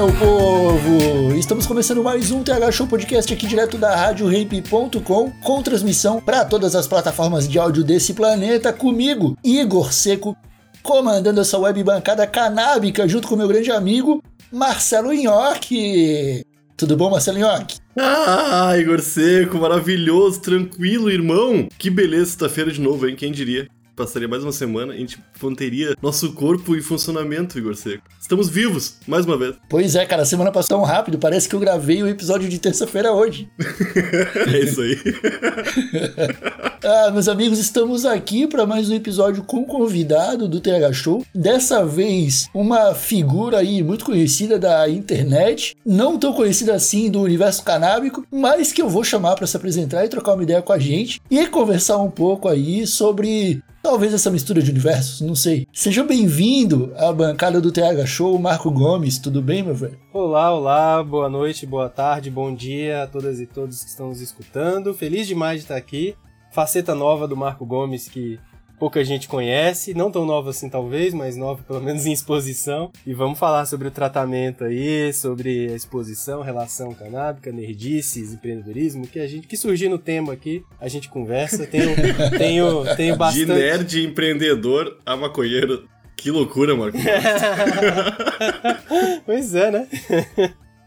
Meu povo! Estamos começando mais um TH Show Podcast aqui direto da RadioRamp.com com transmissão para todas as plataformas de áudio desse planeta comigo, Igor Seco, comandando essa web bancada canábica junto com meu grande amigo Marcelo Nhoque. Tudo bom, Marcelo Nhoque? Ah, Igor Seco, maravilhoso, tranquilo, irmão. Que beleza, sexta-feira de novo, hein? Quem diria? Passaria mais uma semana, a gente manteria nosso corpo em funcionamento, Igor Seco. Estamos vivos, mais uma vez. Pois é, cara, a semana passou tão rápido, parece que eu gravei o episódio de terça-feira hoje. É isso aí. Ah, meus amigos, estamos aqui para mais um episódio com convidado do TH Show. Dessa vez, uma figura aí muito conhecida da internet, não tão conhecida assim do universo canábico, mas que eu vou chamar para se apresentar e trocar uma ideia com a gente e conversar um pouco aí sobre Talvez essa mistura de universos, não sei. Seja bem-vindo à bancada do TH Show, Marco Gomes. Tudo bem, meu velho? Olá, olá, boa noite, boa tarde, bom dia a todas e todos que estão nos escutando. Feliz demais de estar aqui. Faceta nova do Marco Gomes que pouca gente conhece, não tão nova assim talvez, mas nova pelo menos em exposição. E vamos falar sobre o tratamento aí, sobre a exposição, relação canábica, nerdices, empreendedorismo, que a gente que surgir no tema aqui, a gente conversa. Tenho, tenho, tenho bastante. De nerd empreendedor a maconheiro. Que loucura, Marco. pois é, né?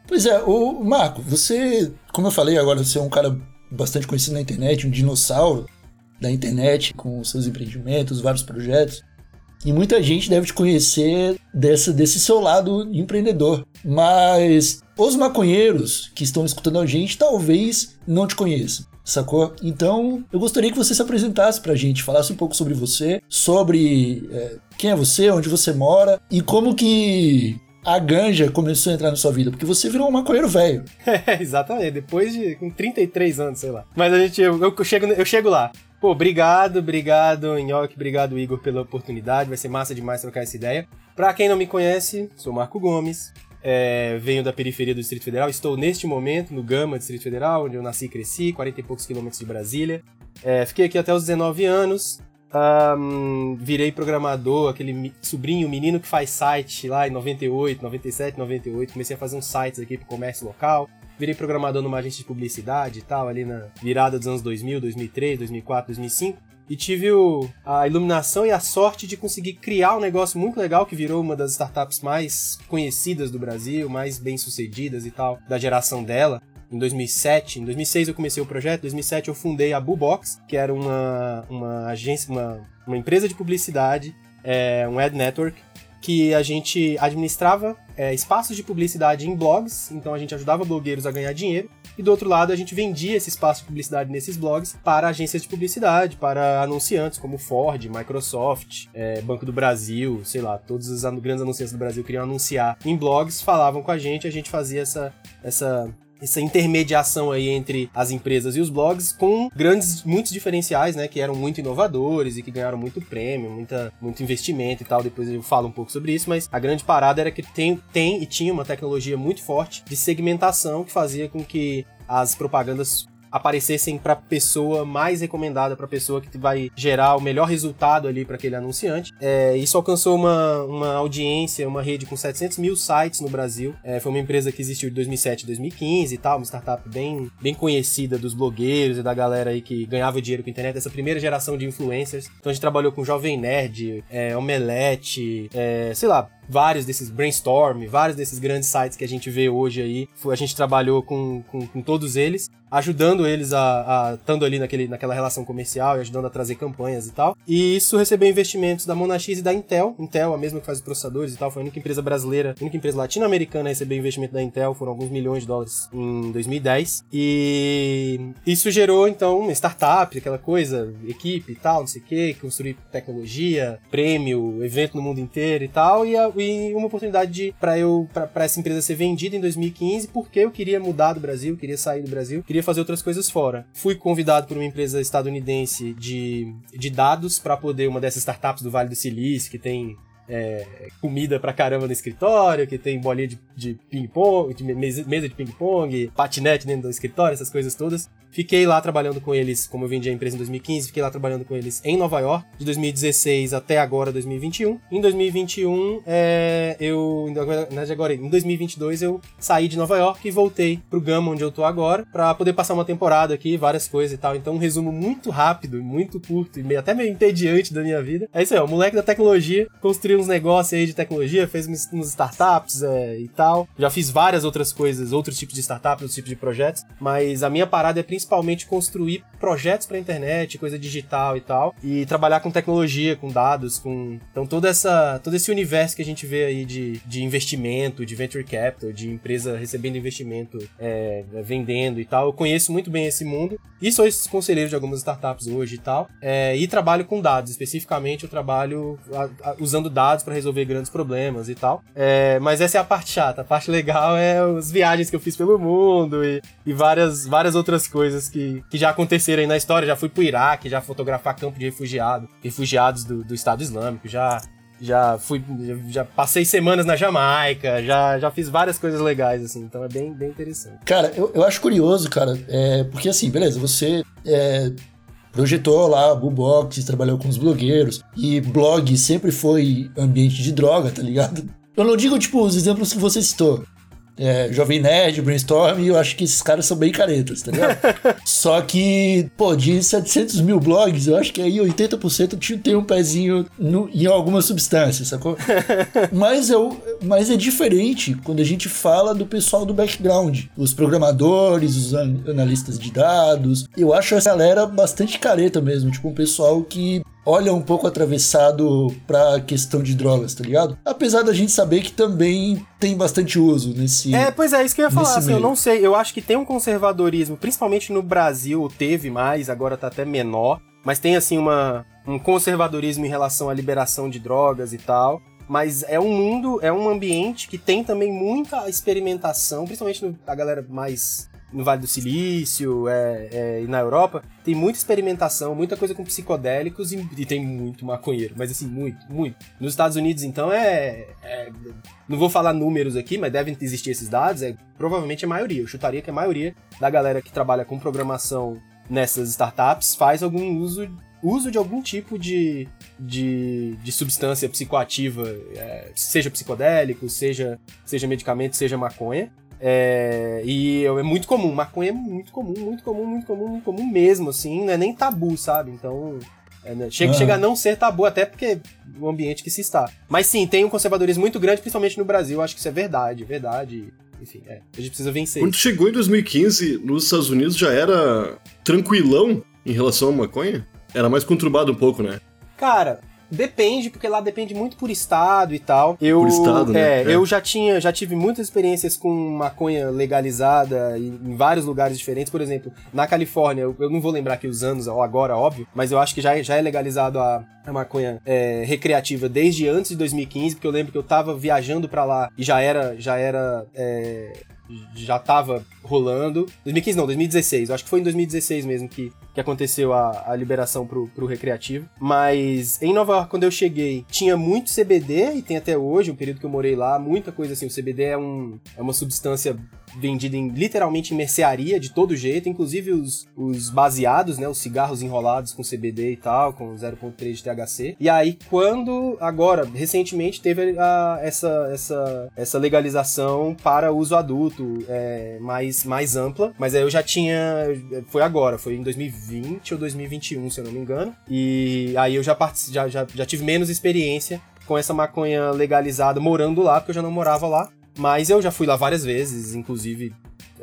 Pois é, o Marco, você, como eu falei agora, você é um cara bastante conhecido na internet, um dinossauro da internet com seus empreendimentos, vários projetos. E muita gente deve te conhecer dessa, desse seu lado empreendedor. Mas os maconheiros que estão escutando a gente talvez não te conheçam, sacou? Então eu gostaria que você se apresentasse pra gente, falasse um pouco sobre você, sobre é, quem é você, onde você mora e como que a ganja começou a entrar na sua vida? Porque você virou um maconheiro velho. É, exatamente, depois de com 33 anos, sei lá. Mas a gente, eu, eu, chego, eu chego lá. Pô, obrigado, obrigado, Nhoque, obrigado, Igor, pela oportunidade. Vai ser massa demais trocar essa ideia. Pra quem não me conhece, sou Marco Gomes. É, venho da periferia do Distrito Federal. Estou neste momento no Gama, Distrito Federal, onde eu nasci e cresci, 40 e poucos quilômetros de Brasília. É, fiquei aqui até os 19 anos. Um, virei programador, aquele sobrinho, menino que faz site lá em 98, 97, 98. Comecei a fazer uns sites aqui pro comércio local virei programador numa agência de publicidade e tal, ali na virada dos anos 2000, 2003, 2004, 2005. E tive o, a iluminação e a sorte de conseguir criar um negócio muito legal que virou uma das startups mais conhecidas do Brasil, mais bem sucedidas e tal, da geração dela. Em 2007, em 2006 eu comecei o projeto, em 2007 eu fundei a Bubox, que era uma, uma agência, uma, uma empresa de publicidade, é, um ad network, que a gente administrava é, espaços de publicidade em blogs, então a gente ajudava blogueiros a ganhar dinheiro, e do outro lado a gente vendia esse espaço de publicidade nesses blogs para agências de publicidade, para anunciantes como Ford, Microsoft, é, Banco do Brasil, sei lá, todos os grandes anunciantes do Brasil queriam anunciar em blogs, falavam com a gente, a gente fazia essa, essa essa intermediação aí entre as empresas e os blogs com grandes, muitos diferenciais, né, que eram muito inovadores e que ganharam muito prêmio, muita, muito investimento e tal. Depois eu falo um pouco sobre isso, mas a grande parada era que tem, tem e tinha uma tecnologia muito forte de segmentação que fazia com que as propagandas aparecessem para pessoa mais recomendada, para pessoa que vai gerar o melhor resultado ali para aquele anunciante. É, isso alcançou uma, uma audiência, uma rede com 700 mil sites no Brasil. É, foi uma empresa que existiu de 2007 a 2015 e tal, uma startup bem, bem conhecida dos blogueiros e da galera aí que ganhava dinheiro com a internet, essa primeira geração de influencers. Então a gente trabalhou com Jovem Nerd, é, Omelete, é, sei lá, vários desses brainstorm, vários desses grandes sites que a gente vê hoje aí. A gente trabalhou com, com, com todos eles, ajudando eles a, a estando ali naquele, naquela relação comercial e ajudando a trazer campanhas e tal. E isso recebeu investimentos da Monax e da Intel. Intel, a mesma que faz os processadores e tal, foi a única empresa brasileira, a única empresa latino-americana a receber investimento da Intel, foram alguns milhões de dólares em 2010. E isso gerou, então, uma startup, aquela coisa, equipe e tal, não sei o que, construir tecnologia, prêmio, evento no mundo inteiro e tal, e, a, e uma oportunidade para eu, para essa empresa ser vendida em 2015, porque eu queria mudar do Brasil, queria sair do Brasil, queria fazer outras coisas fora. Fui convidado por uma empresa estadunidense de, de dados para poder, uma dessas startups do Vale do Silício, que tem é, comida pra caramba no escritório, que tem bolinha de, de ping-pong, mesa, de ping-pong, patinete dentro do escritório, essas coisas todas. Fiquei lá trabalhando com eles, como eu vendi a empresa em 2015, fiquei lá trabalhando com eles em Nova York, de 2016 até agora, 2021. Em 2021, é, eu. Agora, em 2022, eu saí de Nova York e voltei pro Gama, onde eu tô agora, para poder passar uma temporada aqui, várias coisas e tal. Então, um resumo muito rápido, muito curto e meio, até meio entediante da minha vida. É isso aí, o moleque da tecnologia construiu uns negócios aí de tecnologia, fez uns startups é, e tal. Já fiz várias outras coisas, outros tipos de startups, outros tipos de projetos, mas a minha parada é principalmente construir projetos para internet, coisa digital e tal, e trabalhar com tecnologia, com dados, com então toda essa todo esse universo que a gente vê aí de, de investimento, de venture capital, de empresa recebendo investimento, é, vendendo e tal. Eu conheço muito bem esse mundo e sou conselheiro de algumas startups hoje e tal, é, e trabalho com dados. Especificamente, eu trabalho a, a, usando dados para resolver grandes problemas e tal. É, mas essa é a parte chata. A parte legal é as viagens que eu fiz pelo mundo e, e várias, várias outras coisas que, que já aconteceram aí na história. Já fui pro Iraque, já fotografar campo de refugiado, refugiados do, do Estado Islâmico, já já fui já passei semanas na Jamaica, já, já fiz várias coisas legais assim, então é bem, bem interessante. Cara, eu, eu acho curioso, cara, é, porque assim, beleza, você é, projetou lá Bubox, trabalhou com os blogueiros e blog sempre foi ambiente de droga, tá ligado? Eu não digo tipo os exemplos que você citou, é, Jovem Nerd, Brainstorm, e eu acho que esses caras são bem caretas, tá ligado? Só que, pô, de 700 mil blogs, eu acho que aí 80% tem um pezinho no, em alguma substância, sacou? mas, eu, mas é diferente quando a gente fala do pessoal do background, os programadores, os analistas de dados. Eu acho essa galera bastante careta mesmo, tipo um pessoal que olha um pouco atravessado pra questão de drogas, tá ligado? Apesar da gente saber que também tem bastante uso nesse. É, pois é, isso que eu ia falar, assim, eu não sei, eu acho que tem um conservadorismo, principalmente no Brasil, teve mais, agora tá até menor, mas tem assim uma, um conservadorismo em relação à liberação de drogas e tal. Mas é um mundo, é um ambiente que tem também muita experimentação, principalmente a galera mais no Vale do Silício é, é, e na Europa, tem muita experimentação, muita coisa com psicodélicos e, e, tem muito maconheiro, mas assim, muito, muito. Nos Estados Unidos, então, é, é, Não vou falar números aqui, mas devem existir esses dados, é provavelmente a maioria. Eu chutaria que a maioria da galera que trabalha com programação nessas startups faz algum uso uso de algum tipo de, de, de substância psicoativa, é, seja psicodélico, seja, seja medicamento, seja maconha. É, e é muito comum, maconha é muito comum, muito comum, muito comum, muito comum mesmo, assim, não é nem tabu, sabe? Então, é, né? chega, chega a não ser tabu, até porque o ambiente que se está. Mas sim, tem um conservadorismo muito grande, principalmente no Brasil, acho que isso é verdade, verdade. Enfim, é, a gente precisa vencer. Quando chegou em 2015, nos Estados Unidos já era tranquilão em relação à maconha? Era mais conturbado um pouco, né? Cara, Depende, porque lá depende muito por estado e tal. Eu, por estado, né? É, é, eu já tinha, já tive muitas experiências com maconha legalizada em vários lugares diferentes. Por exemplo, na Califórnia, eu, eu não vou lembrar aqui os anos ou agora, óbvio, mas eu acho que já, já é legalizado a, a maconha é, recreativa desde antes de 2015, porque eu lembro que eu tava viajando para lá e já era, já era é, já tava rolando. 2015 não, 2016. Eu acho que foi em 2016 mesmo que, que aconteceu a, a liberação pro, pro recreativo. Mas em Nova York, quando eu cheguei, tinha muito CBD, e tem até hoje, o período que eu morei lá, muita coisa assim. O CBD é, um, é uma substância vendida em, literalmente em mercearia de todo jeito, inclusive os, os baseados, né, os cigarros enrolados com CBD e tal, com 0.3 de THC. E aí quando agora recentemente teve a, essa, essa, essa legalização para uso adulto é, mais, mais ampla, mas aí eu já tinha foi agora, foi em 2020 ou 2021, se eu não me engano. E aí eu já já, já, já tive menos experiência com essa maconha legalizada morando lá, porque eu já não morava lá. Mas eu já fui lá várias vezes, inclusive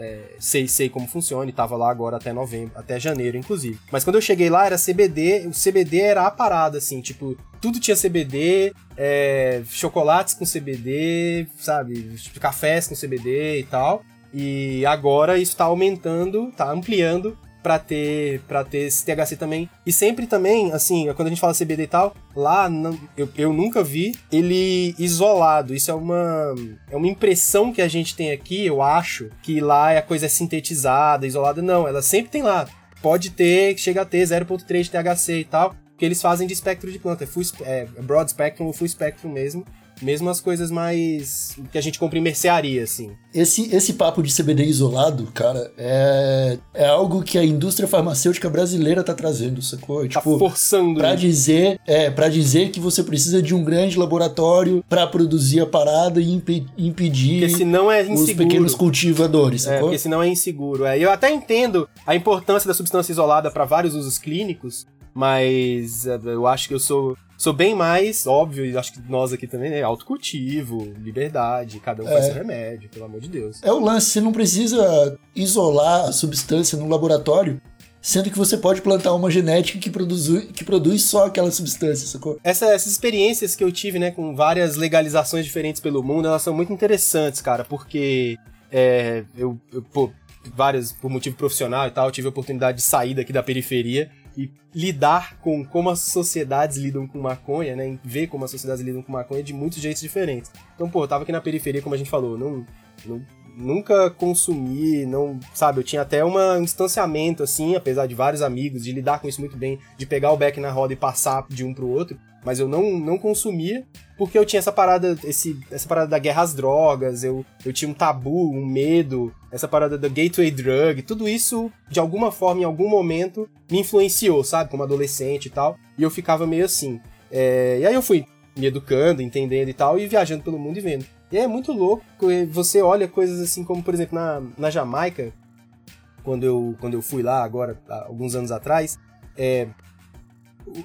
é, sei, sei como funciona e tava lá agora até novembro, até janeiro, inclusive. Mas quando eu cheguei lá era CBD, o CBD era a parada, assim, tipo, tudo tinha CBD, é, chocolates com CBD, sabe, tipo, cafés com CBD e tal. E agora isso tá aumentando, tá ampliando para ter para ter esse THC também. E sempre também, assim, quando a gente fala CBD e tal, lá não, eu, eu nunca vi ele isolado. Isso é uma é uma impressão que a gente tem aqui, eu acho, que lá a coisa é sintetizada, isolada. Não, ela sempre tem lá. Pode ter, chega a ter 0.3 de THC e tal, que eles fazem de espectro de planta, é, full, é broad spectrum ou full spectrum mesmo mesmo as coisas mais que a gente compra em mercearia, assim. Esse, esse papo de CBD isolado, cara, é, é algo que a indústria farmacêutica brasileira tá trazendo, sacou? Tá tipo, forçando. Pra dizer, é, pra dizer que você precisa de um grande laboratório para produzir a parada e impe impedir porque senão é os pequenos cultivadores, é, sacou? É, porque senão é inseguro. É. Eu até entendo a importância da substância isolada para vários usos clínicos, mas é, eu acho que eu sou sou bem mais, óbvio, e acho que nós aqui também, né? Autocultivo, liberdade, cada um é. faz seu remédio, pelo amor de Deus. É o lance, você não precisa isolar a substância no laboratório sendo que você pode plantar uma genética que produz, que produz só aquela substância, sacou? Essa, essas experiências que eu tive, né, com várias legalizações diferentes pelo mundo, elas são muito interessantes, cara, porque é, eu, eu pô, várias, por motivo profissional e tal, tive a oportunidade de sair daqui da periferia e lidar com como as sociedades lidam com maconha, né? Ver como as sociedades lidam com maconha de muitos jeitos diferentes. Então, pô, eu tava aqui na periferia, como a gente falou, não, não nunca consumi, não, sabe, eu tinha até um distanciamento assim, apesar de vários amigos, de lidar com isso muito bem, de pegar o beck na roda e passar de um pro outro, mas eu não, não consumia porque eu tinha essa parada, esse, essa parada da guerra às drogas, eu, eu tinha um tabu, um medo, essa parada da gateway drug, tudo isso, de alguma forma, em algum momento, me influenciou, sabe, como adolescente e tal, e eu ficava meio assim. É, e aí eu fui me educando, entendendo e tal, e viajando pelo mundo e vendo. E é muito louco, você olha coisas assim como, por exemplo, na, na Jamaica, quando eu, quando eu fui lá agora, alguns anos atrás, é,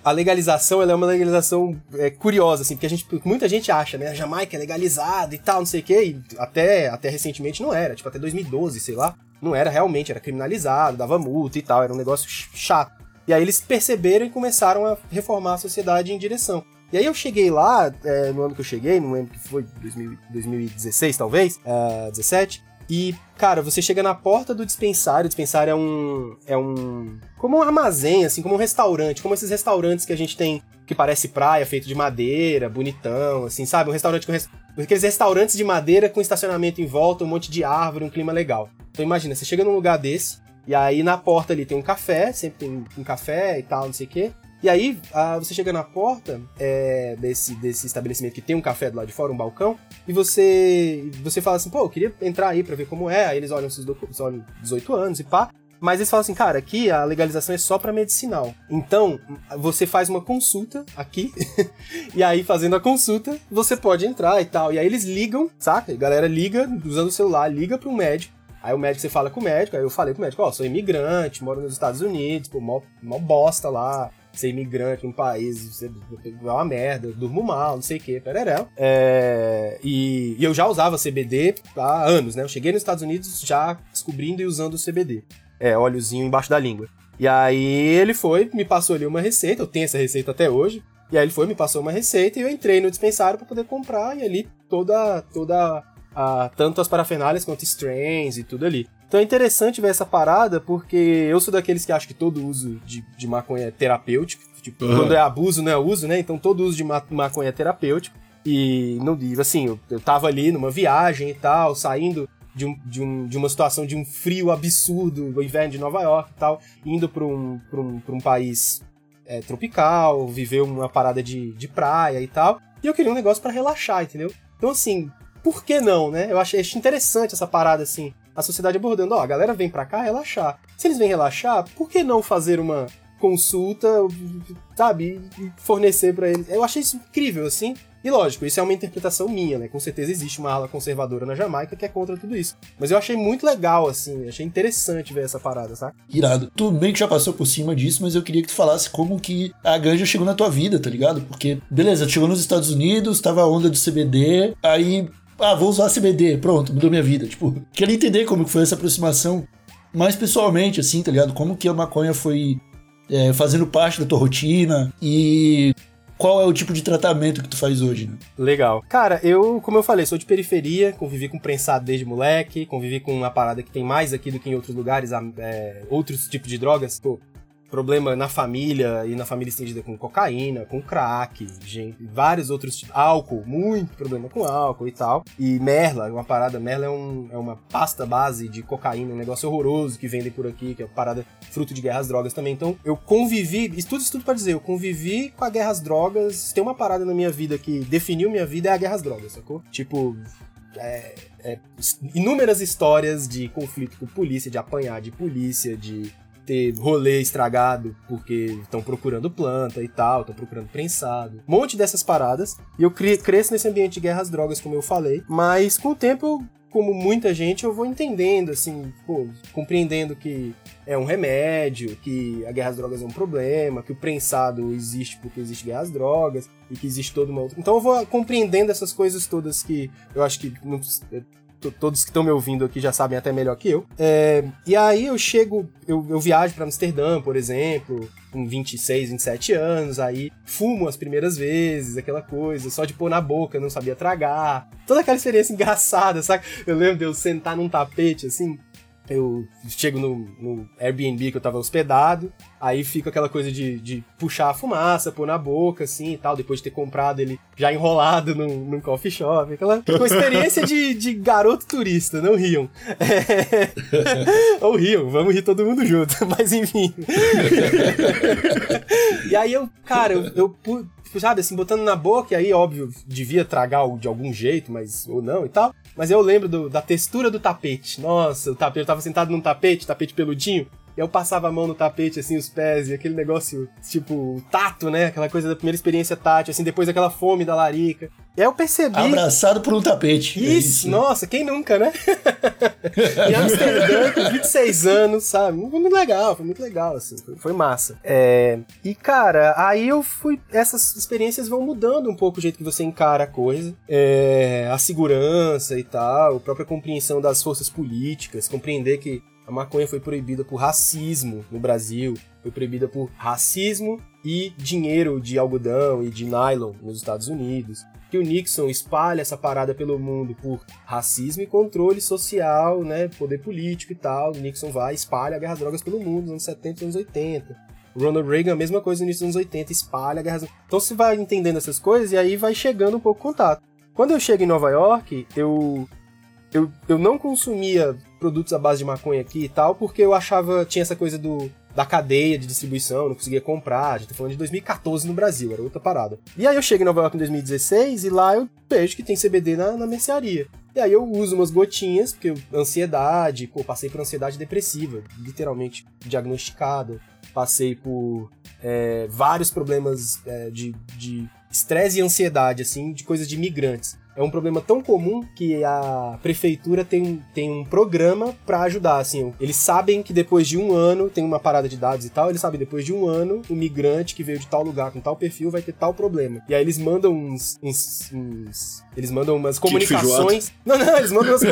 a legalização ela é uma legalização é, curiosa, assim, porque a gente, muita gente acha, né? A Jamaica é legalizada e tal, não sei o quê, e até, até recentemente não era, tipo, até 2012, sei lá, não era realmente, era criminalizado, dava multa e tal, era um negócio chato. E aí eles perceberam e começaram a reformar a sociedade em direção. E aí eu cheguei lá, é, no ano que eu cheguei, não lembro que foi, 2000, 2016 talvez, é, 17, e, cara, você chega na porta do dispensário, o dispensário é um. é um. como um armazém, assim, como um restaurante, como esses restaurantes que a gente tem que parece praia, feito de madeira, bonitão, assim, sabe? Um restaurante com. Res... Aqueles restaurantes de madeira com estacionamento em volta, um monte de árvore, um clima legal. Então imagina, você chega num lugar desse, e aí na porta ali tem um café, sempre tem um café e tal, não sei o quê. E aí, ah, você chega na porta é, desse, desse estabelecimento que tem um café do lado de fora, um balcão, e você você fala assim, pô, eu queria entrar aí pra ver como é. Aí eles olham seus olham 18 anos e pá. Mas eles falam assim, cara, aqui a legalização é só para medicinal. Então, você faz uma consulta aqui, e aí fazendo a consulta, você pode entrar e tal. E aí eles ligam, saca? A galera liga, usando o celular, liga para um médico. Aí o médico, você fala com o médico, aí eu falei com o médico, ó, oh, sou imigrante, moro nos Estados Unidos, pô, mó, mó bosta lá, ser imigrante num país, é uma merda, durmo mal, não sei o que, pererel. É, e, e, eu já usava CBD há anos, né? Eu cheguei nos Estados Unidos já descobrindo e usando o CBD. É, óleozinho embaixo da língua. E aí ele foi, me passou ali uma receita, eu tenho essa receita até hoje. E aí ele foi, me passou uma receita e eu entrei no dispensário para poder comprar e ali toda toda a, tanto as parafernálias quanto strains e tudo ali. Então é interessante ver essa parada, porque eu sou daqueles que acham que todo uso de, de maconha é terapêutico. Tipo, uhum. quando é abuso, não é uso, né? Então todo uso de maconha é terapêutico. E, não, assim, eu, eu tava ali numa viagem e tal, saindo de, um, de, um, de uma situação de um frio absurdo, o inverno de Nova York e tal, indo pra um, pra um, pra um país é, tropical, viver uma parada de, de praia e tal. E eu queria um negócio para relaxar, entendeu? Então, assim, por que não, né? Eu achei interessante essa parada, assim a sociedade abordando, ó, a galera vem para cá relaxar. Se eles vêm relaxar, por que não fazer uma consulta, sabe, fornecer para eles? Eu achei isso incrível, assim. E lógico, isso é uma interpretação minha, né? Com certeza existe uma ala conservadora na Jamaica que é contra tudo isso. Mas eu achei muito legal, assim, achei interessante ver essa parada, sabe? Irado. Tu bem que já passou por cima disso, mas eu queria que tu falasse como que a ganja chegou na tua vida, tá ligado? Porque, beleza, chegou nos Estados Unidos, tava a onda do CBD, aí, ah, vou usar CBD, pronto, mudou minha vida. Tipo, queria entender como que foi essa aproximação mais pessoalmente, assim, tá ligado? Como que a maconha foi é, fazendo parte da tua rotina e qual é o tipo de tratamento que tu faz hoje, né? Legal. Cara, eu, como eu falei, sou de periferia, convivi com prensado desde moleque, convivi com uma parada que tem mais aqui do que em outros lugares, é, outros tipos de drogas. Problema na família e na família estendida com cocaína, com crack, gente, vários outros tipos, álcool, muito problema com álcool e tal. E merla, uma parada, merla é, um, é uma pasta base de cocaína, um negócio horroroso que vendem por aqui, que é uma parada fruto de guerras drogas também. Então, eu convivi, isso tudo, isso tudo pra dizer, eu convivi com a guerra drogas, tem uma parada na minha vida que definiu minha vida é a guerra drogas, sacou? Tipo, é, é, inúmeras histórias de conflito com polícia, de apanhar de polícia, de ter rolê estragado porque estão procurando planta e tal, estão procurando prensado. Um monte dessas paradas. E eu cresço nesse ambiente de guerras drogas, como eu falei. Mas com o tempo, como muita gente, eu vou entendendo, assim, pô, compreendendo que é um remédio, que a guerra às drogas é um problema, que o prensado existe porque existe guerra às drogas e que existe uma outra. Então eu vou compreendendo essas coisas todas que eu acho que todos que estão me ouvindo aqui já sabem até melhor que eu. É, e aí eu chego, eu, eu viajo para Amsterdã, por exemplo, com 26, 27 anos, aí fumo as primeiras vezes, aquela coisa, só de pôr na boca, não sabia tragar. Toda aquela experiência engraçada, sabe? Eu lembro de eu sentar num tapete, assim, eu chego no, no, Airbnb que eu tava hospedado, aí fica aquela coisa de, de puxar a fumaça, pôr na boca, assim e tal, depois de ter comprado ele já enrolado num, num coffee shop, aquela uma experiência de, de garoto turista, não riam. É... Ou riam, vamos rir todo mundo junto, mas enfim. e aí eu, cara, eu, eu sabe, assim, botando na boca, e aí, óbvio, devia tragar de algum jeito, mas ou não e tal. Mas eu lembro do, da textura do tapete. Nossa, o tapete, eu tava sentado num tapete, tapete peludinho. Eu passava a mão no tapete, assim, os pés, e aquele negócio, tipo, tato, né? Aquela coisa da primeira experiência tátil, assim, depois aquela fome da larica. Eu percebi. Abraçado por um tapete. Isso, é isso. nossa, quem nunca, né? em Amsterdã, com 26 anos, sabe? Foi muito legal, foi muito legal, assim, foi, foi massa. É... E, cara, aí eu fui. Essas experiências vão mudando um pouco o jeito que você encara a coisa. É... A segurança e tal, a própria compreensão das forças políticas, compreender que a maconha foi proibida por racismo no Brasil, foi proibida por racismo e dinheiro de algodão e de nylon nos Estados Unidos. Que o Nixon espalha essa parada pelo mundo por racismo e controle social, né, poder político e tal. O Nixon vai espalha a guerra às drogas pelo mundo nos anos 70 e anos 80. O Ronald Reagan, a mesma coisa no início dos anos 80, espalha a guerra às drogas. Então você vai entendendo essas coisas e aí vai chegando um pouco contato. Quando eu chego em Nova York, eu eu, eu não consumia produtos à base de maconha aqui e tal, porque eu achava, tinha essa coisa do da cadeia de distribuição, não conseguia comprar. A gente tá falando de 2014 no Brasil, era outra parada. E aí eu chego em Nova York em 2016 e lá eu vejo que tem CBD na, na mercearia. E aí eu uso umas gotinhas, porque ansiedade, pô, passei por ansiedade depressiva, literalmente diagnosticada. Passei por é, vários problemas é, de estresse e ansiedade, assim, de coisas de imigrantes é um problema tão comum que a prefeitura tem, tem um programa para ajudar, assim. Eles sabem que depois de um ano, tem uma parada de dados e tal, eles sabem que depois de um ano, o migrante que veio de tal lugar com tal perfil vai ter tal problema. E aí eles mandam uns. uns, uns eles mandam umas comunicações. Não, não, eles mandam umas,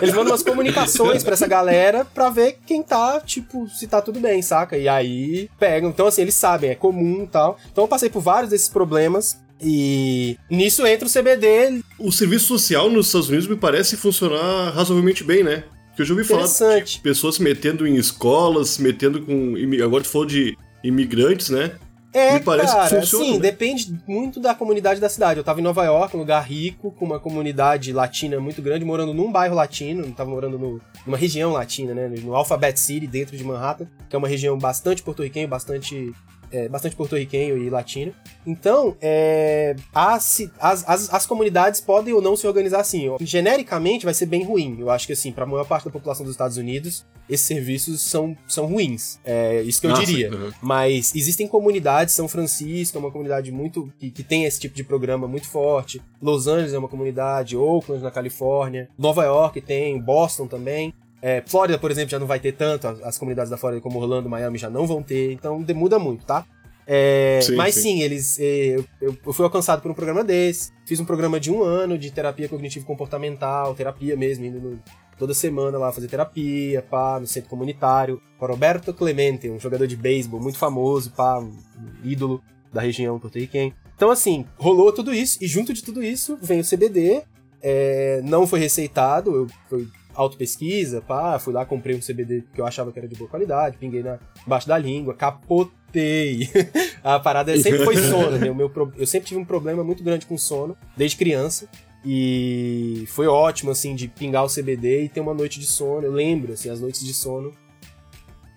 eles mandam umas comunicações para essa galera pra ver quem tá, tipo, se tá tudo bem, saca? E aí pegam. Então, assim, eles sabem, é comum e tal. Então eu passei por vários desses problemas e nisso entra o CBD. O serviço social nos Estados Unidos me parece funcionar razoavelmente bem, né? Porque eu já ouvi falar de pessoas se metendo em escolas, se metendo com. Agora tu falou de imigrantes, né? É, me parece cara, que funciona. Sim, né? depende muito da comunidade da cidade. Eu tava em Nova York, um lugar rico, com uma comunidade latina muito grande, morando num bairro latino, tava morando no, numa região latina, né? No Alphabet City, dentro de Manhattan, que é uma região bastante porto-riquenha, bastante é, bastante porto-riquenho e latino. Então, é, as, as, as, as, comunidades podem ou não se organizar assim. Genericamente, vai ser bem ruim. Eu acho que, assim, para a maior parte da população dos Estados Unidos, esses serviços são, são ruins. É isso que eu diria. Uhum. Mas existem comunidades, São Francisco é uma comunidade muito que, que, tem esse tipo de programa muito forte. Los Angeles é uma comunidade, Oakland na Califórnia, Nova York tem, Boston também. É, Flórida, por exemplo, já não vai ter tanto, as comunidades da Flórida como Orlando, Miami já não vão ter, então muda muito, tá? É, sim, mas sim, sim eles. É, eu, eu, fui alcançado por um programa desse. Fiz um programa de um ano de terapia cognitivo-comportamental, terapia mesmo, indo no, toda semana lá fazer terapia, pá, no centro comunitário. Com Roberto Clemente, um jogador de beisebol muito famoso, pá, um ídolo da região porto-riquenha. Então, assim, rolou tudo isso, e junto de tudo isso vem o CBD. É, não foi receitado, eu, foi auto-pesquisa, pá, fui lá, comprei um CBD que eu achava que era de boa qualidade, pinguei na, embaixo da língua, capotei. a parada sempre foi sono, né? O meu, eu sempre tive um problema muito grande com sono, desde criança. E foi ótimo, assim, de pingar o CBD e ter uma noite de sono. Eu lembro, assim, as noites de sono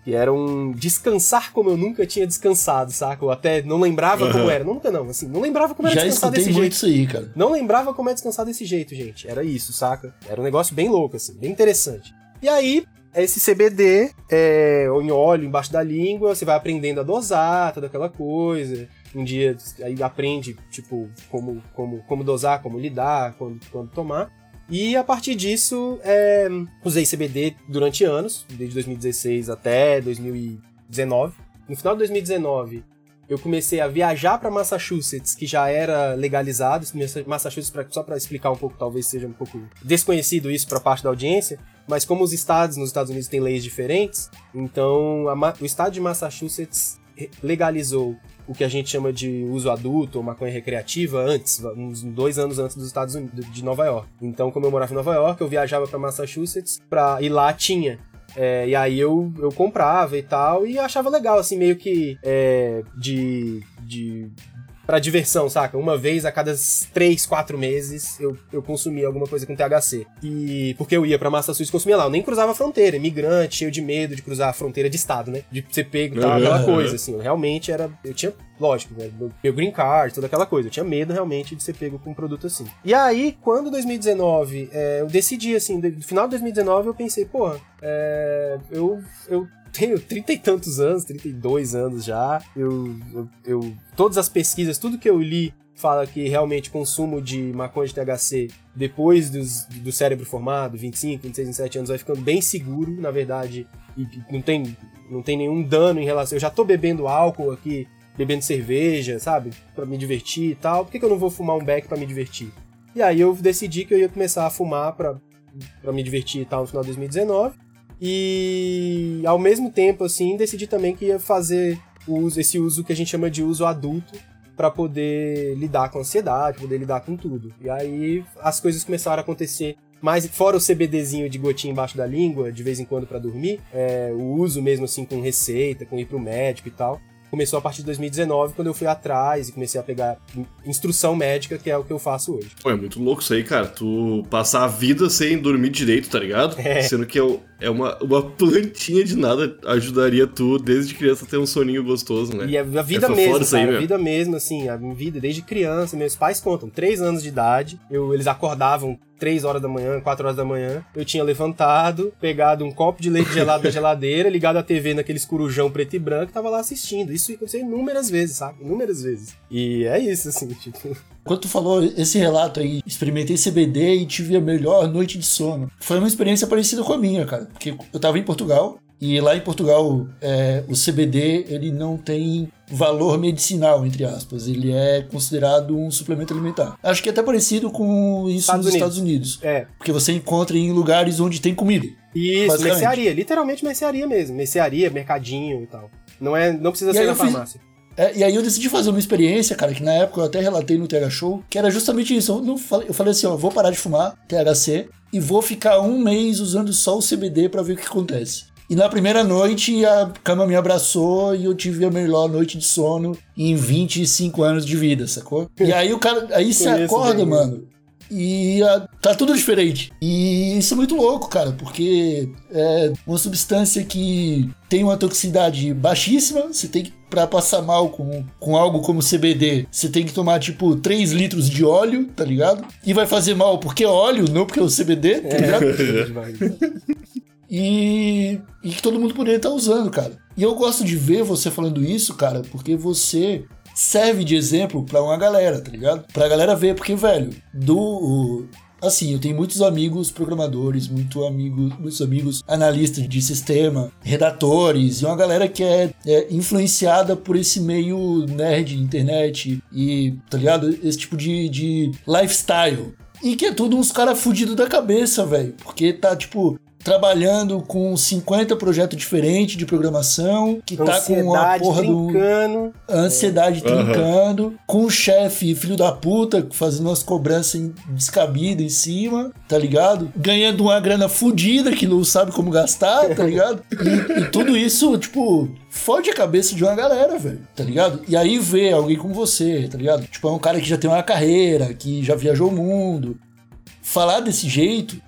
que era um descansar como eu nunca tinha descansado, saca? Eu até não lembrava uhum. como era. Nunca não, assim, não lembrava como era Já descansar desse jeito. isso aí, cara. Não lembrava como é descansar desse jeito, gente. Era isso, saca? Era um negócio bem louco, assim, bem interessante. E aí, esse CBD é, em óleo embaixo da língua, você vai aprendendo a dosar, toda aquela coisa. Um dia aí aprende, tipo, como, como, como dosar, como lidar, quando, quando tomar. E a partir disso, é, usei CBD durante anos, desde 2016 até 2019. No final de 2019, eu comecei a viajar para Massachusetts, que já era legalizado. Massachusetts, só para explicar um pouco, talvez seja um pouco desconhecido isso para parte da audiência, mas como os estados nos Estados Unidos têm leis diferentes, então a, o estado de Massachusetts legalizou o que a gente chama de uso adulto ou maconha recreativa antes, uns dois anos antes dos Estados Unidos, de Nova York. Então, como eu morava em Nova York, eu viajava para Massachusetts pra, e lá tinha é, e aí eu, eu comprava e tal, e achava legal, assim, meio que é, de, de pra diversão, saca? Uma vez a cada três, quatro meses eu, eu consumia alguma coisa com THC. E porque eu ia pra Massachusetts e consumia lá. Eu nem cruzava a fronteira, imigrante, cheio de medo de cruzar a fronteira de estado, né? De ser pego e tal, aquela coisa, assim. Eu realmente era. Eu tinha lógico, né? meu green card, toda aquela coisa. Eu tinha medo realmente de ser pego com um produto assim. E aí, quando 2019, é, eu decidi, assim, no final de 2019, eu pensei, pô, é, eu, eu tenho trinta e tantos anos, 32 anos já. Eu, eu, eu, todas as pesquisas, tudo que eu li fala que realmente consumo de maconha de THC depois dos, do cérebro formado, 25, 26, 27 anos, vai ficando bem seguro, na verdade, e não tem, não tem nenhum dano em relação. Eu já tô bebendo álcool aqui, bebendo cerveja, sabe? para me divertir e tal. Por que, que eu não vou fumar um beck para me divertir? E aí eu decidi que eu ia começar a fumar para me divertir e tal no final de 2019. E ao mesmo tempo, assim, decidi também que ia fazer uso, esse uso que a gente chama de uso adulto para poder lidar com a ansiedade, poder lidar com tudo. E aí as coisas começaram a acontecer mais fora o CBDzinho de gotinha embaixo da língua, de vez em quando para dormir, é, o uso mesmo assim com receita, com ir pro médico e tal começou a partir de 2019, quando eu fui atrás e comecei a pegar instrução médica, que é o que eu faço hoje. Pô, é muito louco isso aí, cara. Tu passar a vida sem dormir direito, tá ligado? É. Sendo que é, é uma, uma plantinha de nada ajudaria tu, desde criança, a ter um soninho gostoso, né? E a, a vida é mesmo, cara, aí, a vida mesmo, assim, a minha vida desde criança, meus pais contam, três anos de idade, eu, eles acordavam 3 horas da manhã, 4 horas da manhã, eu tinha levantado, pegado um copo de leite gelado da geladeira, ligado a TV naquele escurujão preto e branco e tava lá assistindo. Isso aconteceu inúmeras vezes, sabe? Inúmeras vezes. E é isso, assim, tipo. Quando tu falou esse relato aí, experimentei CBD e tive a melhor noite de sono. Foi uma experiência parecida com a minha, cara. Porque eu tava em Portugal, e lá em Portugal, é, o CBD ele não tem valor medicinal, entre aspas. Ele é considerado um suplemento alimentar. Acho que é até parecido com isso Estados nos Unidos. Estados Unidos. É. Porque você encontra em lugares onde tem comida. Isso, mercearia. Literalmente mercearia mesmo. Mercearia, mercadinho e tal. Não, é, não precisa e ser na farmácia. Fiz... É, e aí eu decidi fazer uma experiência, cara, que na época eu até relatei no TH Show, que era justamente isso. Eu, não falei, eu falei assim, ó, vou parar de fumar THC e vou ficar um mês usando só o CBD para ver o que acontece. E na primeira noite a cama me abraçou e eu tive a melhor noite de sono em 25 anos de vida, sacou? E aí o cara, aí você acorda, mano. e a, tá tudo diferente. E isso é muito louco, cara, porque é uma substância que tem uma toxicidade baixíssima, você tem que para passar mal com, com algo como CBD, você tem que tomar tipo 3 litros de óleo, tá ligado? E vai fazer mal porque é óleo, não porque é o CBD, tá ligado? e, e que todo mundo poderia estar usando, cara. E eu gosto de ver você falando isso, cara, porque você serve de exemplo para uma galera, tá ligado? Pra galera ver, porque, velho, do. Assim, eu tenho muitos amigos programadores, muito amigos, muitos amigos analistas de sistema, redatores, e uma galera que é, é influenciada por esse meio nerd, internet e, tá ligado? Esse tipo de, de lifestyle. E que é tudo uns caras fudidos da cabeça, velho. Porque tá, tipo, trabalhando com 50 projetos diferentes de programação, que tá com a porra trincando. do. Ansiedade é. trincando, uhum. com o chefe filho da puta fazendo umas cobranças descabidas em cima, tá ligado? Ganhando uma grana fodida que não sabe como gastar, tá ligado? E, e tudo isso, tipo, fode a cabeça de uma galera, velho, tá ligado? E aí vê alguém como você, tá ligado? Tipo, é um cara que já tem uma carreira, que já viajou o mundo. Falar desse jeito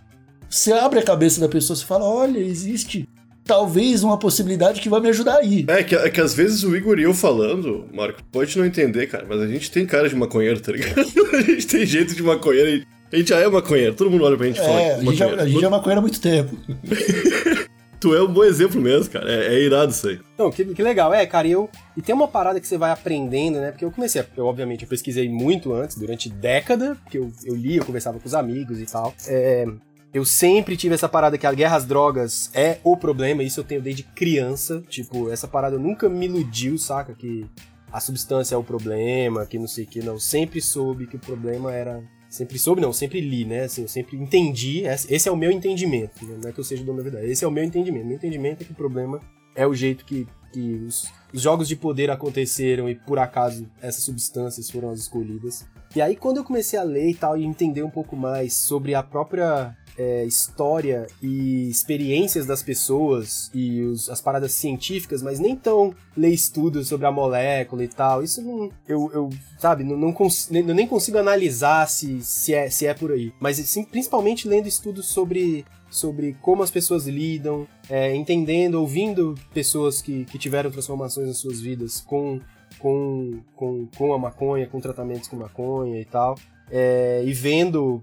você abre a cabeça da pessoa, você fala, olha, existe talvez uma possibilidade que vai me ajudar aí. É que, é que às vezes o Igor e eu falando, Marco, pode não entender, cara, mas a gente tem cara de maconheiro, tá ligado? a gente tem jeito de maconheiro e a gente já é maconheiro, todo mundo olha pra gente e é, fala. É, a gente, já, a gente já é maconheiro há muito tempo. tu é um bom exemplo mesmo, cara. É, é irado isso aí. Não, que, que, legal. É, cara, e eu. E tem uma parada que você vai aprendendo, né? Porque eu comecei, eu, obviamente, eu pesquisei muito antes, durante década, porque eu, eu li, eu conversava com os amigos e tal. É, eu sempre tive essa parada que a guerra às drogas é o problema, isso eu tenho desde criança. Tipo, essa parada nunca me iludiu, saca? Que a substância é o problema, que não sei o que, não. Sempre soube que o problema era. Sempre soube, não, sempre li, né? Assim, eu sempre entendi. Esse é o meu entendimento. Né? Não é que eu seja dono da verdade. Esse é o meu entendimento. Meu entendimento é que o problema é o jeito que, que os, os jogos de poder aconteceram e por acaso essas substâncias foram as escolhidas. E aí, quando eu comecei a ler e tal, e entender um pouco mais sobre a própria é, história e experiências das pessoas e os, as paradas científicas, mas nem tão ler estudos sobre a molécula e tal. Isso não. Eu, eu sabe, não, não cons, nem, eu nem consigo analisar se, se, é, se é por aí. Mas principalmente lendo estudos sobre sobre como as pessoas lidam, é, entendendo, ouvindo pessoas que, que tiveram transformações nas suas vidas com, com, com, com a maconha, com tratamentos com maconha e tal, é, e vendo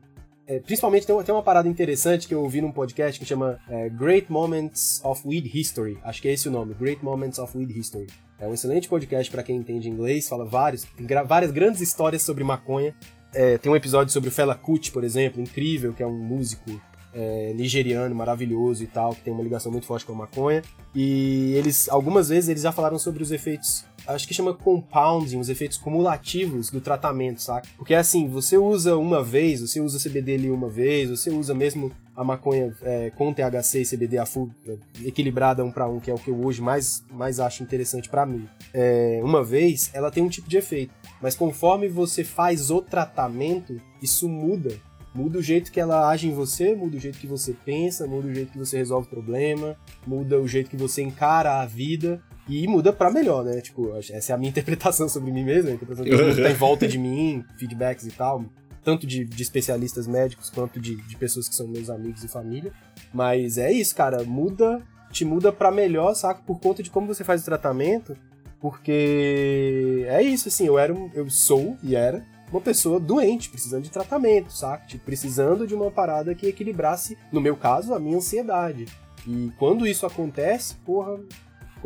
é, principalmente tem uma, tem uma parada interessante que eu ouvi num podcast que chama é, Great Moments of Weed History. Acho que é esse o nome, Great Moments of Weed History. É um excelente podcast para quem entende inglês, fala vários, várias grandes histórias sobre maconha. É, tem um episódio sobre o Fela Kuti, por exemplo, incrível, que é um músico é, nigeriano maravilhoso e tal, que tem uma ligação muito forte com a maconha. E eles, algumas vezes, eles já falaram sobre os efeitos acho que chama compounding, os efeitos cumulativos do tratamento, saca? Porque assim, você usa uma vez, você usa CBD ali uma vez, você usa mesmo a maconha é, com THC e CBD a full, é, equilibrada um para um, que é o que eu hoje mais, mais acho interessante para mim. É, uma vez, ela tem um tipo de efeito, mas conforme você faz o tratamento, isso muda Muda o jeito que ela age em você, muda o jeito que você pensa, muda o jeito que você resolve o problema, muda o jeito que você encara a vida e muda para melhor, né? Tipo, essa é a minha interpretação sobre mim mesmo, a interpretação que tá em volta de mim, feedbacks e tal, tanto de, de especialistas médicos quanto de, de pessoas que são meus amigos e família. Mas é isso, cara, muda, te muda para melhor, saca? Por conta de como você faz o tratamento, porque é isso, assim, eu era, eu sou e era uma pessoa doente, precisando de tratamento, saca? Tipo, precisando de uma parada que equilibrasse, no meu caso, a minha ansiedade. E quando isso acontece, porra,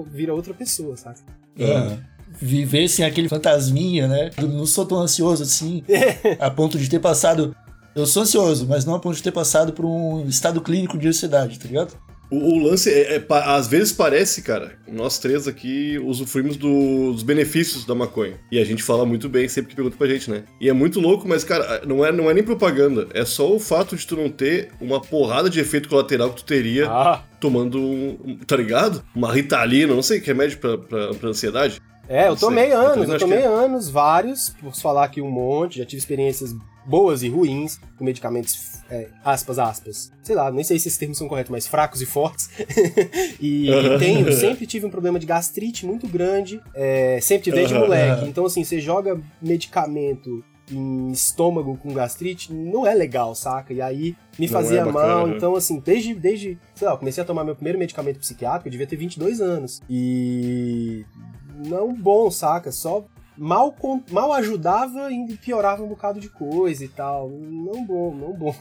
vira outra pessoa, saca? É. Viver sem aquele fantasminha, né? Eu não sou tão ansioso assim, a ponto de ter passado. Eu sou ansioso, mas não a ponto de ter passado por um estado clínico de ansiedade, tá ligado? O, o lance, é, é, às vezes parece, cara, nós três aqui usufruímos do, dos benefícios da maconha. E a gente fala muito bem sempre que pergunta pra gente, né? E é muito louco, mas, cara, não é, não é nem propaganda. É só o fato de tu não ter uma porrada de efeito colateral que tu teria ah. tomando, um, tá ligado? Uma ritalina, não sei, que remédio pra, pra, pra ansiedade. É, eu tomei anos, eu tomei anos, vários, posso falar aqui um monte, já tive experiências boas e ruins, com medicamentos, é, aspas, aspas, sei lá, nem sei se esses termos são corretos, mas fracos e fortes. e tenho, sempre tive um problema de gastrite muito grande, é, sempre tive desde moleque. Então, assim, você joga medicamento em estômago com gastrite, não é legal, saca? E aí me Não fazia é bacana, mal. né? Então, assim, desde, desde, sei lá, eu comecei a tomar meu primeiro medicamento psiquiátrico, eu devia ter 22 anos. E. Não bom, saca? Só mal, mal ajudava e piorava um bocado de coisa e tal. Não bom, não bom.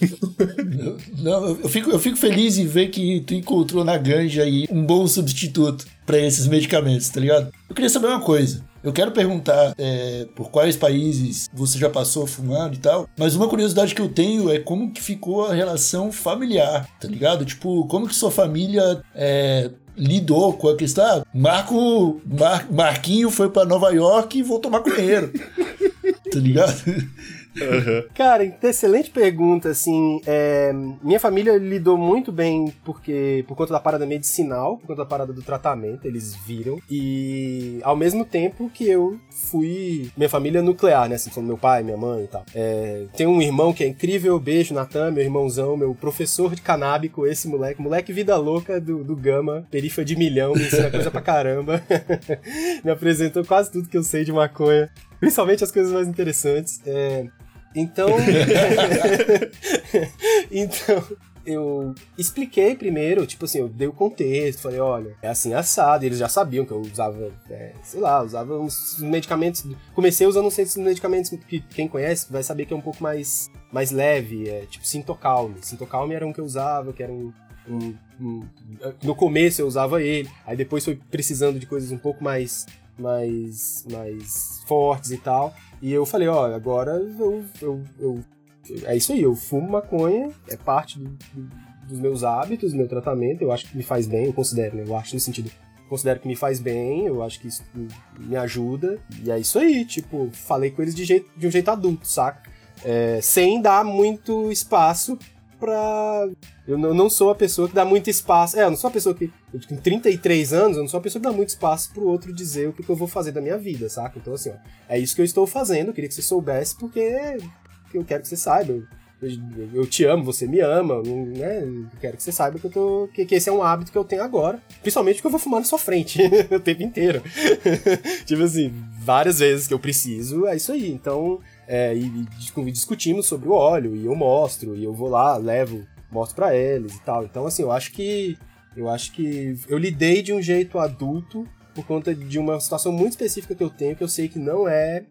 Não, eu fico, eu fico feliz em ver que tu encontrou na ganja aí um bom substituto pra esses medicamentos, tá ligado? Eu queria saber uma coisa. Eu quero perguntar é, por quais países você já passou fumando e tal, mas uma curiosidade que eu tenho é como que ficou a relação familiar, tá ligado? Tipo, como que sua família é, lidou com a questão? Ah, Marco, Mar- Marquinho foi pra Nova York e voltou maconheiro, tá ligado? Cara, excelente pergunta, assim, é, minha família lidou muito bem porque por conta da parada medicinal, por conta da parada do tratamento, eles viram, e ao mesmo tempo que eu fui minha família nuclear, né, assim, meu pai, minha mãe e tal. É, tem um irmão que é incrível, beijo, Natan, meu irmãozão, meu professor de canábico, esse moleque, moleque vida louca do, do Gama, perifa de milhão, me ensina coisa pra caramba, me apresentou quase tudo que eu sei de maconha, principalmente as coisas mais interessantes, é, então. então. Eu expliquei primeiro, tipo assim, eu dei o contexto, falei, olha, é assim assado, eles já sabiam que eu usava, é, sei lá, usava uns medicamentos. Comecei usando uns medicamentos que quem conhece vai saber que é um pouco mais, mais leve, é tipo Sintocalme. Sintocalme era um que eu usava, que era um, um- um- No começo eu usava ele, aí depois foi precisando de coisas um pouco mais. mais. mais fortes e tal. E eu falei, ó, agora eu, eu, eu- É isso aí, eu fumo maconha, é parte do- do- dos meus hábitos, do meu tratamento, eu acho que me faz bem, eu considero, né? Eu acho no sentido. Considero que me faz bem, eu acho que isso me ajuda. E é isso aí, tipo, falei com eles de, jeito, de um jeito adulto, saca? É, sem dar muito espaço pra. Eu não, sou a pessoa que dá muito espaço. É, eu não sou a pessoa que. Com 33 anos, eu não sou a pessoa que dá muito espaço pro outro dizer o que, que eu vou fazer da minha vida, saca? Então, assim, ó, é isso que eu estou fazendo. Eu queria que você soubesse, porque eu quero que você saiba. Eu, eu- te amo, você me ama, né? Eu quero que você saiba que eu tô. Que, que esse é um hábito que eu tenho agora. Principalmente porque eu vou fumar na sua frente o tempo inteiro. tipo assim, várias vezes que eu preciso, é isso aí. Então, é, e, discu- discutimos sobre o óleo, e eu mostro, e eu vou lá, levo, mostro pra eles e tal. Então, assim, eu acho que. Eu acho que eu lidei de um jeito adulto por conta de uma situação muito específica que eu tenho, que eu sei que não é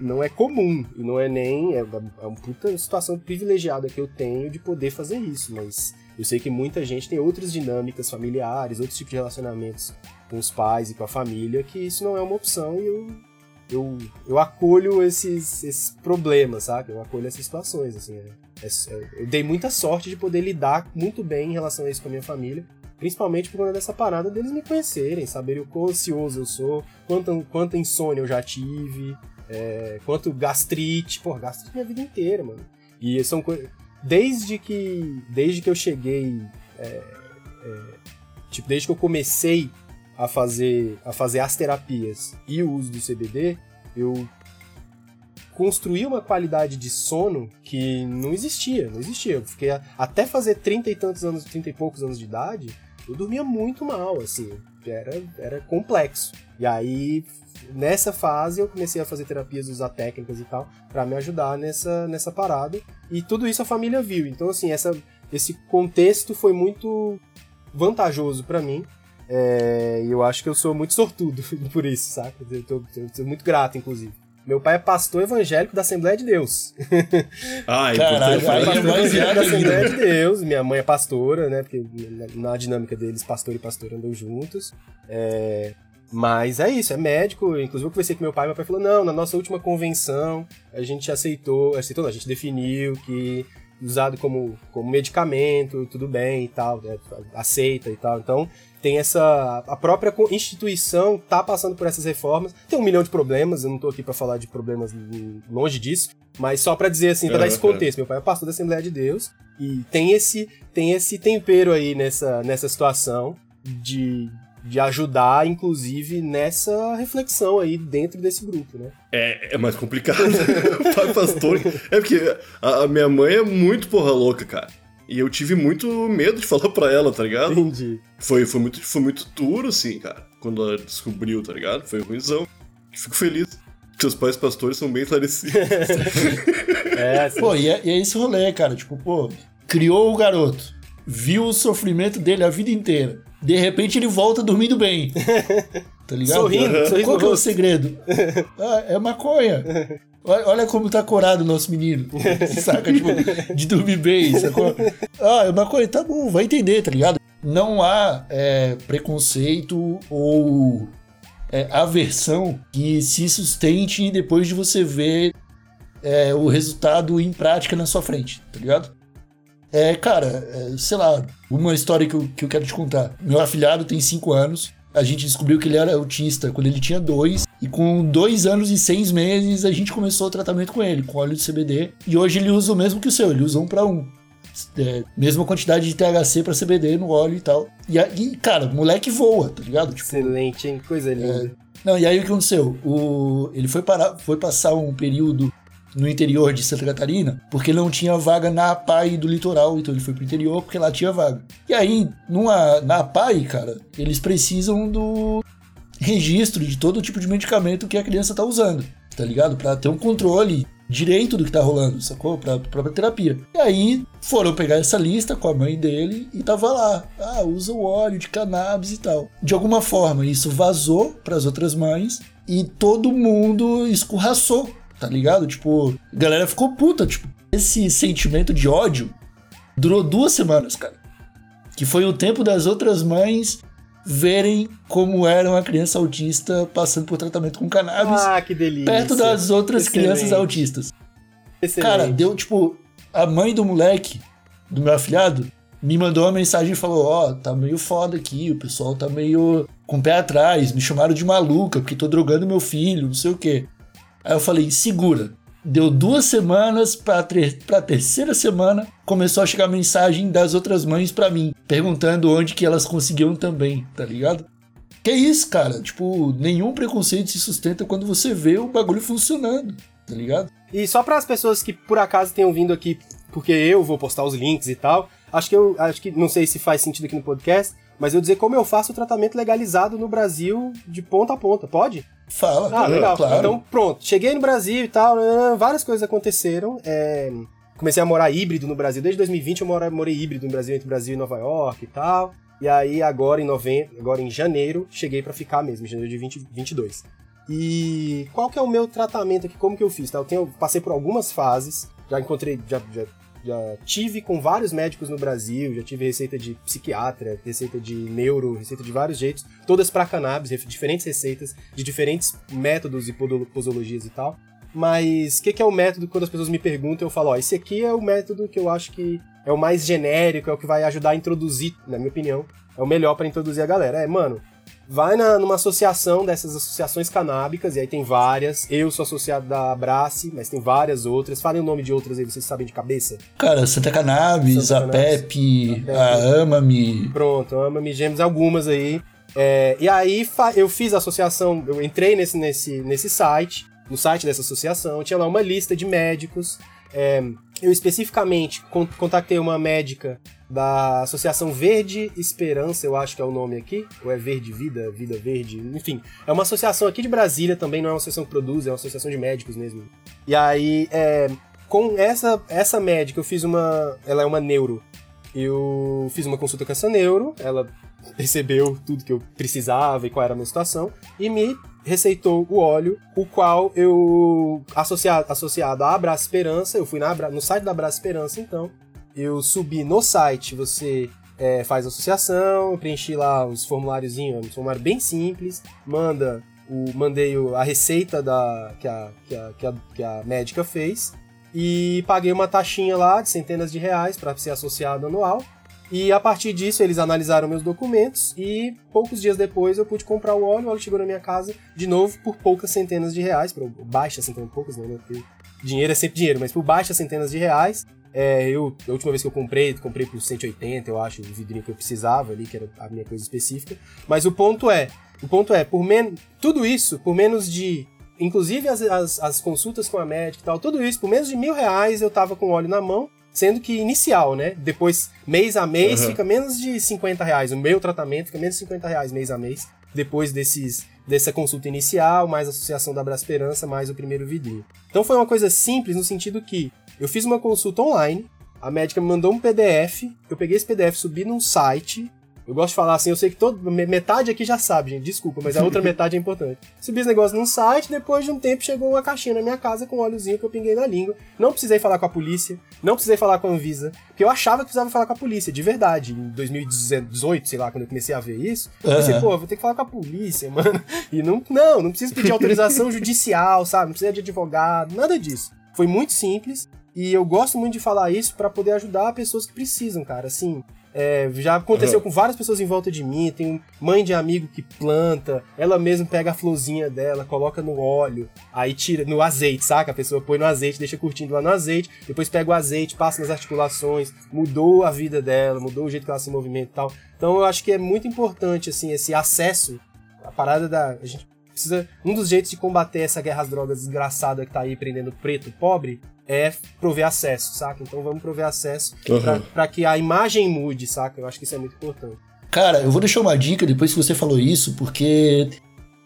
não é comum e não é nem é, é uma puta situação privilegiada que eu tenho de poder fazer isso, mas eu sei que muita gente tem outras dinâmicas familiares, outros tipos de relacionamentos com os pais e com a família que isso não é uma opção e eu eu, eu acolho esses, esses problemas, sabe? Eu acolho essas situações, assim. é- é- eu dei muita sorte de poder lidar muito bem em relação a isso com a minha família, principalmente por conta dessa parada deles me conhecerem, saberem o quão ansioso eu sou, quanta, quanta insônia eu já tive, é, quanto gastrite, pô, gastrite minha vida inteira, mano. E são coisas. Desde que. Desde que eu cheguei. é, é, tipo, desde que eu comecei a fazer, a fazer as terapias e o uso do CBD, eu construí uma qualidade de sono que não existia, não existia. A- até fazer 30 e tantos anos, 30 e poucos anos de idade, eu dormia muito mal, assim, era, era complexo. E aí, nessa fase, eu comecei a fazer terapias, usar técnicas e tal, pra me ajudar nessa, nessa parada. E tudo isso a família viu. Então, assim, essa, esse contexto foi muito vantajoso pra mim. É, e eu acho que eu sou muito sortudo por isso, saca? Eu tô, eu sou muito grato, inclusive. Meu pai é pastor evangélico da Assembleia de Deus. Ah, é Caralho, importante. aí é mais Evangélico da. Assembleia de Deus. Minha mãe é pastora, né? Porque na, na dinâmica deles, pastor e pastor andam juntos. É, mas é isso, é médico. Inclusive, eu conversei com meu pai. Meu pai falou: não, na nossa última convenção, a gente aceitou, aceitou, não, a gente definiu que usado como, como medicamento, tudo bem e tal, né, aceita e tal. Então, tem essa. A própria instituição tá passando por essas reformas. Tem um milhão de problemas, eu não tô aqui pra falar de problemas longe disso, mas só pra dizer assim, pra dar esse Aham. contexto. Meu pai é pastor da Assembleia de Deus e tem esse, tem esse tempero aí nessa, nessa situação de, de ajudar, inclusive, nessa reflexão aí dentro desse grupo, né? É, é mais complicado. Pai pastor. É porque a, a minha mãe é muito porra louca, cara. E eu tive muito medo de falar pra ela, tá ligado? Entendi. Foi, foi, muito, foi muito duro, assim, cara. Quando ela descobriu, tá ligado? Foi ruimzão. Fico feliz. Teus pais pastores são bem esclarecidos. É, assim. Pô, e é, e é esse rolê, cara. Tipo, pô, criou o garoto, viu o sofrimento dele a vida inteira. De repente ele volta dormindo bem. Tá ligado? Sorrindo, sorrindo Qual que é o segredo? Ah, é maconha. Olha como tá corado o nosso menino. Saca? Tipo, de dormir bem, sacou? Ah, é maconha, tá bom, vai entender, tá ligado? Não há é, preconceito ou é, aversão que se sustente depois de você ver é, o resultado em prática na sua frente, tá ligado? É, cara, é, sei lá, uma história que eu, que eu quero te contar. Meu afilhado tem 5 anos, a gente descobriu que ele era autista quando ele tinha dois, e com dois anos e seis meses a gente começou o tratamento com ele, com óleo de CBD, e hoje ele usa o mesmo que o seu, ele usa um pra um. É, mesma quantidade de THC pra CBD no óleo e tal. E, e, cara, o moleque voa, tá ligado? Tipo, Excelente, hein? Coisa linda. não, e aí o que aconteceu? O, ele foi, parar, foi passar um período no interior de Santa Catarina, porque não tinha vaga na APAI do litoral, então ele foi pro interior porque lá tinha vaga. E aí, numa, na APAI, cara, eles precisam do registro de todo tipo de medicamento que a criança tá usando, tá ligado? Pra ter um controle direito do que tá rolando, sacou? Pra própria terapia. E aí foram pegar essa lista com a mãe dele e tava lá. Ah, usa o óleo de cannabis e tal. De alguma forma, isso vazou pras outras mães e todo mundo escorraçou, tá ligado? Tipo, a galera ficou puta, tipo. Esse sentimento de ódio durou duas semanas, cara. Que foi o tempo das outras mães verem como era uma criança autista passando por tratamento com cannabis Ah, que delícia. perto das outras Excelente. crianças autistas. Excelente. Cara, deu tipo. A mãe do moleque, do meu afilhado, me mandou uma mensagem e falou: Ó, tá meio foda aqui, o pessoal tá meio com o pé atrás, me chamaram de maluca porque tô drogando meu filho, não sei o quê. Aí eu falei: segura. Deu duas semanas pra, tre- pra terceira semana, começou a chegar mensagem das outras mães pra mim, perguntando onde que elas conseguiam também, tá ligado? Que isso, cara? Tipo, nenhum preconceito se sustenta quando você vê o bagulho funcionando, tá ligado? E só para as pessoas que por acaso tenham vindo aqui, porque eu vou postar os links e tal, acho que eu acho que não sei se faz sentido aqui no podcast, mas eu dizer como eu faço o tratamento legalizado no Brasil de ponta a ponta, pode? Fala, Ah, legal. claro. Então, pronto. Cheguei no Brasil e tal, né, várias coisas aconteceram. é, comecei a morar híbrido no Brasil. Desde 2020 eu moro, morei híbrido no Brasil, entre Brasil e Nova York e tal. E aí, agora em novembro, agora em janeiro, cheguei pra ficar mesmo, em janeiro de 2022. E qual que é o meu tratamento aqui? Como que eu fiz? Tá? Eu tenho, passei por algumas fases, já encontrei, já, já, já tive com vários médicos no Brasil, já tive receita de psiquiatra, receita de neuro, receita de vários jeitos, todas pra cannabis, diferentes receitas, de diferentes métodos e posologias e tal. Mas o que, que é o método quando as pessoas me perguntam, eu falo, ó, esse aqui é o método que eu acho que é o mais genérico, é o que vai ajudar a introduzir, na minha opinião, é o melhor pra introduzir a galera. É, mano, vai na, numa associação dessas associações canábicas, e aí tem várias. Eu sou associado da Abrace, mas tem várias outras. Falem o nome de outras aí, vocês sabem de cabeça? Cara, Santa Cannabis, Santa a Pepe, a a Ama-me. Pronto, ama-me gêmeos algumas aí. É, e aí eu fiz a associação, eu entrei nesse, nesse, nesse site, no site dessa associação, tinha lá uma lista de médicos. É, eu especificamente con- contatei uma médica da Associação Verde Esperança, eu acho que é o nome aqui, ou é Verde Vida, Vida Verde, enfim. É uma associação aqui de Brasília também, não é uma associação que produz, é uma associação de médicos mesmo. E aí, é, com essa, essa médica, eu fiz uma. Ela é uma neuro. Eu fiz uma consulta com essa neuro, ela percebeu tudo que eu precisava e qual era a minha situação, e me receitou o óleo, o qual eu, associado, associado à Abraço Esperança, eu fui na, no site da Abraço Esperança, então, eu subi no site, você é, faz associação, preenchi lá os formuláriozinhos, um formulário bem simples, manda o, mandei a receita da, que, a, que, a, que, a, que a médica fez, e paguei uma taxinha lá de centenas de reais para ser associado anual. E a partir disso eles analisaram meus documentos e poucos dias depois eu pude comprar o óleo, o óleo chegou na minha casa de novo por poucas centenas de reais, por baixas centenas, poucas né? Porque dinheiro é sempre dinheiro, mas por baixas centenas de reais. É, eu, a última vez que eu comprei, comprei por 180, eu acho, o vidrinho que eu precisava ali, que era a minha coisa específica. Mas o ponto é, o ponto é, por menos tudo isso, por menos de inclusive as, as, as consultas com a médica e tal, tudo isso, por menos de mil reais eu tava com óleo na mão, sendo que inicial, né? Depois, mês a mês, Uhum. fica menos de 50 reais. O meu tratamento fica menos de 50 reais mês a mês. Depois desses dessa consulta inicial, mais a associação da Abraço Esperança, mais o primeiro vidrinho. Então foi uma coisa simples no sentido que eu fiz uma consulta online, a médica me mandou um PDF, eu peguei esse PDF, subi num site, eu gosto de falar assim, eu sei que todo, metade aqui já sabe, gente, desculpa, mas a outra metade é importante. Subi esse negócio num site, depois de um tempo chegou uma caixinha na minha casa com um óleozinho que eu pinguei na língua. Não precisei falar com a polícia, não precisei falar com a Anvisa, porque eu achava que precisava falar com a polícia, de verdade. Em 2018, sei lá, quando eu comecei a ver isso, eu pensei, pô, vou ter que falar com a polícia, mano. E não, não, não preciso pedir autorização judicial, sabe? Não precisa de advogado, nada disso. Foi muito simples. E eu gosto muito de falar isso para poder ajudar pessoas que precisam, cara. Assim, é, já aconteceu uhum. com várias pessoas em volta de mim. Tem mãe de amigo que planta, ela mesma pega a florzinha dela, coloca no óleo, aí tira no azeite, saca? A pessoa põe no azeite, deixa curtindo lá no azeite, depois pega o azeite, passa nas articulações, mudou a vida dela, mudou o jeito que ela se movimenta e tal. Então eu acho que é muito importante, assim, esse acesso. A parada da. A gente precisa. Um dos jeitos de combater essa guerra às drogas desgraçada que tá aí prendendo preto pobre é prover acesso, saca? Então vamos prover acesso uhum. para que a imagem mude, saca? Eu acho que isso é muito importante. Cara, eu vou deixar uma dica depois que você falou isso, porque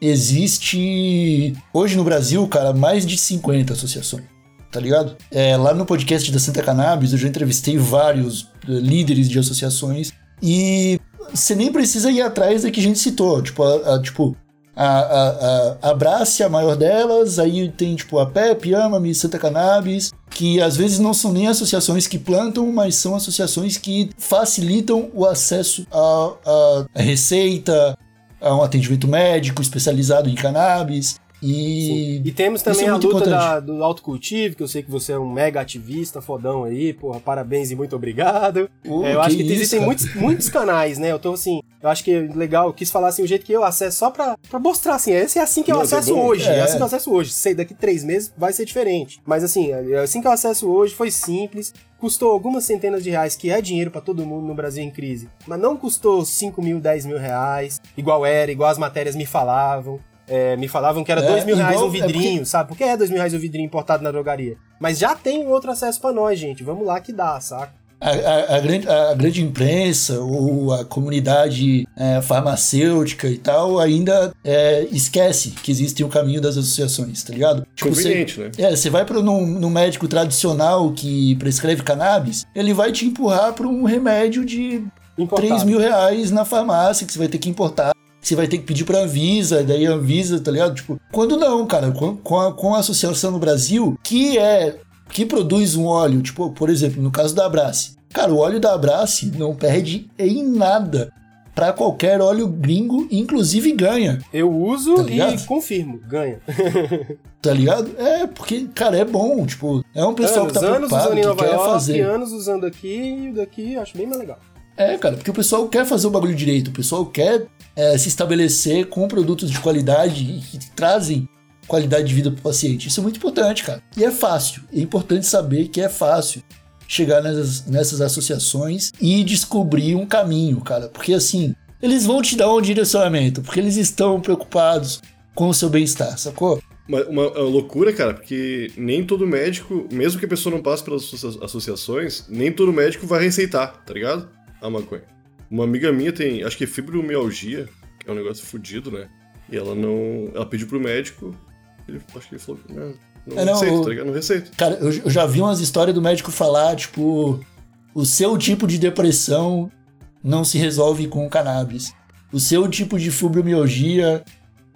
existe hoje no Brasil, cara, mais de 50 associações. Tá ligado? É, lá no podcast da Santa Cannabis eu já entrevistei vários eh, líderes de associações e você nem precisa ir atrás da que a gente citou. Tipo, a, a, tipo a, a, a a maior delas, aí tem tipo a PEP, Ama-me, Santa Cannabis, que às vezes não são nem associações que plantam, mas são associações que facilitam o acesso à receita, a um atendimento médico especializado em cannabis. E, e temos também é a luta da, do autocultivo, que eu sei que você é um mega ativista, fodão aí, porra, parabéns e muito obrigado. Uh, é, eu que acho que isso, existem muitos, muitos canais, né? Eu tô assim, eu acho que é legal, eu quis falar assim, o jeito que eu acesso, só pra, pra mostrar assim, esse é assim que eu acesso é hoje, é. é. assim que eu acesso hoje. Sei, daqui três meses vai ser diferente. Mas assim, é assim que eu acesso hoje, foi simples, custou algumas centenas de reais, que é dinheiro para todo mundo no Brasil em crise, mas não custou 5 mil, 10 mil reais, igual era, igual as matérias me falavam. É, me falavam que era 2 é, mil reais um vidrinho, é porque... sabe? Por que é 2 mil reais um vidrinho importado na drogaria? Mas já tem outro acesso para nós, gente. Vamos lá que dá, saca? A, a, a, grande, a, grande, imprensa ou a comunidade é, farmacêutica e tal ainda é, esquece que existe o caminho das associações, tá ligado? Tipo, Conveniente, você, né? É, você vai para um médico tradicional que prescreve cannabis, ele vai te empurrar para um remédio de Importado. 3 mil reais na farmácia que você vai ter que importar você vai ter que pedir pra Anvisa, daí a Anvisa, tá ligado? Tipo, quando não, cara, com, com, a, com a associação no Brasil, que é, que produz um óleo, tipo, por exemplo, no caso da Abrace. Cara, o óleo da Abrace não perde em nada para qualquer óleo gringo, inclusive ganha. Eu uso tá e confirmo, ganha. tá ligado? É, porque, cara, é bom, tipo, é um pessoal anos, que tá anos preocupado, usando em Nova quer York, fazer. anos usando aqui e daqui, acho bem mais legal. É, cara, porque o pessoal quer fazer o bagulho direito, o pessoal quer é, se estabelecer com produtos de qualidade que trazem qualidade de vida para o paciente. Isso é muito importante, cara. E é fácil. É importante saber que é fácil chegar nessas, nessas associações e descobrir um caminho, cara. Porque assim, eles vão te dar um direcionamento, porque eles estão preocupados com o seu bem-estar, sacou? Uma, uma, uma, loucura, cara, porque nem todo médico, mesmo que a pessoa não passe pelas associações, nem todo médico vai receitar, tá ligado? A maconha. Uma amiga minha tem, acho que é fibromialgia, que é um negócio fodido, né? E ela não. Ela pediu pro médico, ele, acho que ele falou. Não, não, é, não receita, tá ligado? Não receita. Cara, eu, eu já vi umas histórias do médico falar, tipo, o seu tipo de depressão não se resolve com cannabis. O seu tipo de fibromialgia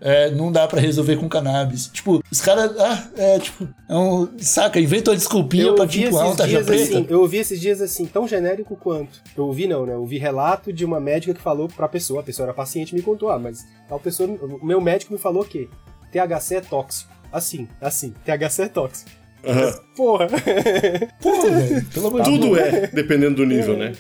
é, não dá para resolver com cannabis. Tipo, os caras, ah, é, tipo, é um, saca, inventam a desculpinha eu pra tipo, ah, tá preta. Assim, eu ouvi esses dias assim, tão genérico quanto. Eu ouvi não, né? Eu ouvi relato de uma médica que falou pra pessoa, a pessoa era paciente e me contou, ah, mas a pessoa, o meu médico me falou que THC é tóxico. Assim, assim, THC é tóxico. Uhum. Porra. Porra, velho. Pelo amor de Tudo é, dependendo do nível, né?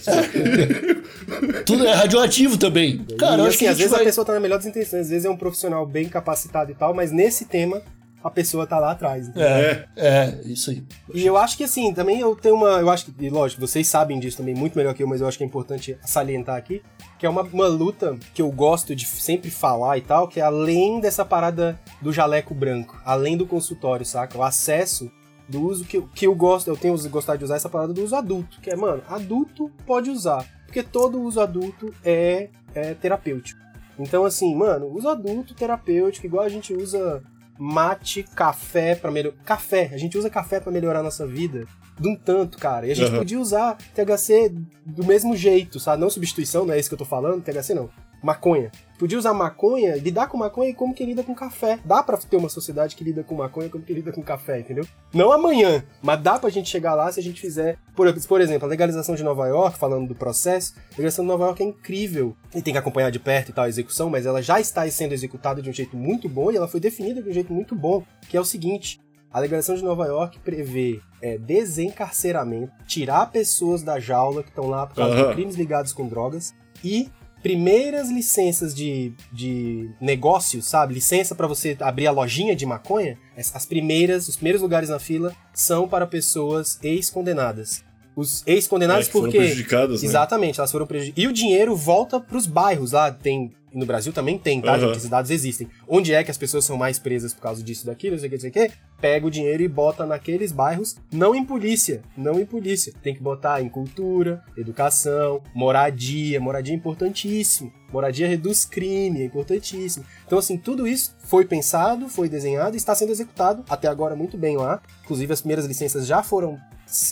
Tudo é radioativo também. Cara, e, eu acho assim, que às vezes vai... a pessoa tá na melhor das intenções, às vezes é um profissional bem capacitado e tal, mas nesse tema a pessoa tá lá atrás. É, é, isso aí. E eu acho que assim, também eu tenho uma. Eu acho que, lógico, vocês sabem disso também muito melhor que eu, mas eu acho que é importante salientar aqui. Que é uma, uma luta que eu gosto de sempre falar e tal, que é além dessa parada do jaleco branco, além do consultório, saca? O acesso do uso que, que eu gosto, eu tenho gostado de usar essa parada do uso adulto, que é, mano, adulto pode usar, porque todo uso adulto é, é terapêutico. Então, assim, mano, uso adulto terapêutico, igual a gente usa mate, café para melhorar. Café, a gente usa café para melhorar a nossa vida de um tanto, cara. E a gente Uhum. podia usar THC do mesmo jeito, sabe? Não substituição, não é isso que eu tô falando, THC não. Maconha. Podia usar maconha, lidar com maconha como que lida com café. Dá pra ter uma sociedade que lida com maconha como que lida com café, entendeu? Não amanhã, mas dá pra gente chegar lá se a gente fizer. Por, por exemplo, a legalização de Nova York, falando do processo, a legalização de Nova York é incrível. E tem que acompanhar de perto e tal a execução, mas ela já está sendo executada de um jeito muito bom e ela foi definida de um jeito muito bom, que é o seguinte. A legalização de Nova York prevê é, desencarceramento, tirar pessoas da jaula que estão lá por causa Aham. de crimes ligados com drogas e primeiras licenças de, de negócio, sabe? Licença para você abrir a lojinha de maconha, as as primeiras, os primeiros lugares na fila são para pessoas ex-condenadas. Os ex-condenados É, que foram porque prejudicadas, né? Exatamente, elas foram prejudicadas. E o dinheiro volta pros bairros lá, tem no Brasil também tem, tá, Aham. gente? Esses dados existem. Onde é que as pessoas são mais presas por causa disso, daquilo, não sei o que, não sei o que, pega o dinheiro e bota naqueles bairros, não em polícia, não em polícia. Tem que botar em cultura, educação, moradia. Moradia é importantíssimo. Moradia reduz crime, é importantíssimo. Então, assim, tudo isso foi pensado, foi desenhado e está sendo executado até agora muito bem lá. Inclusive, as primeiras licenças já foram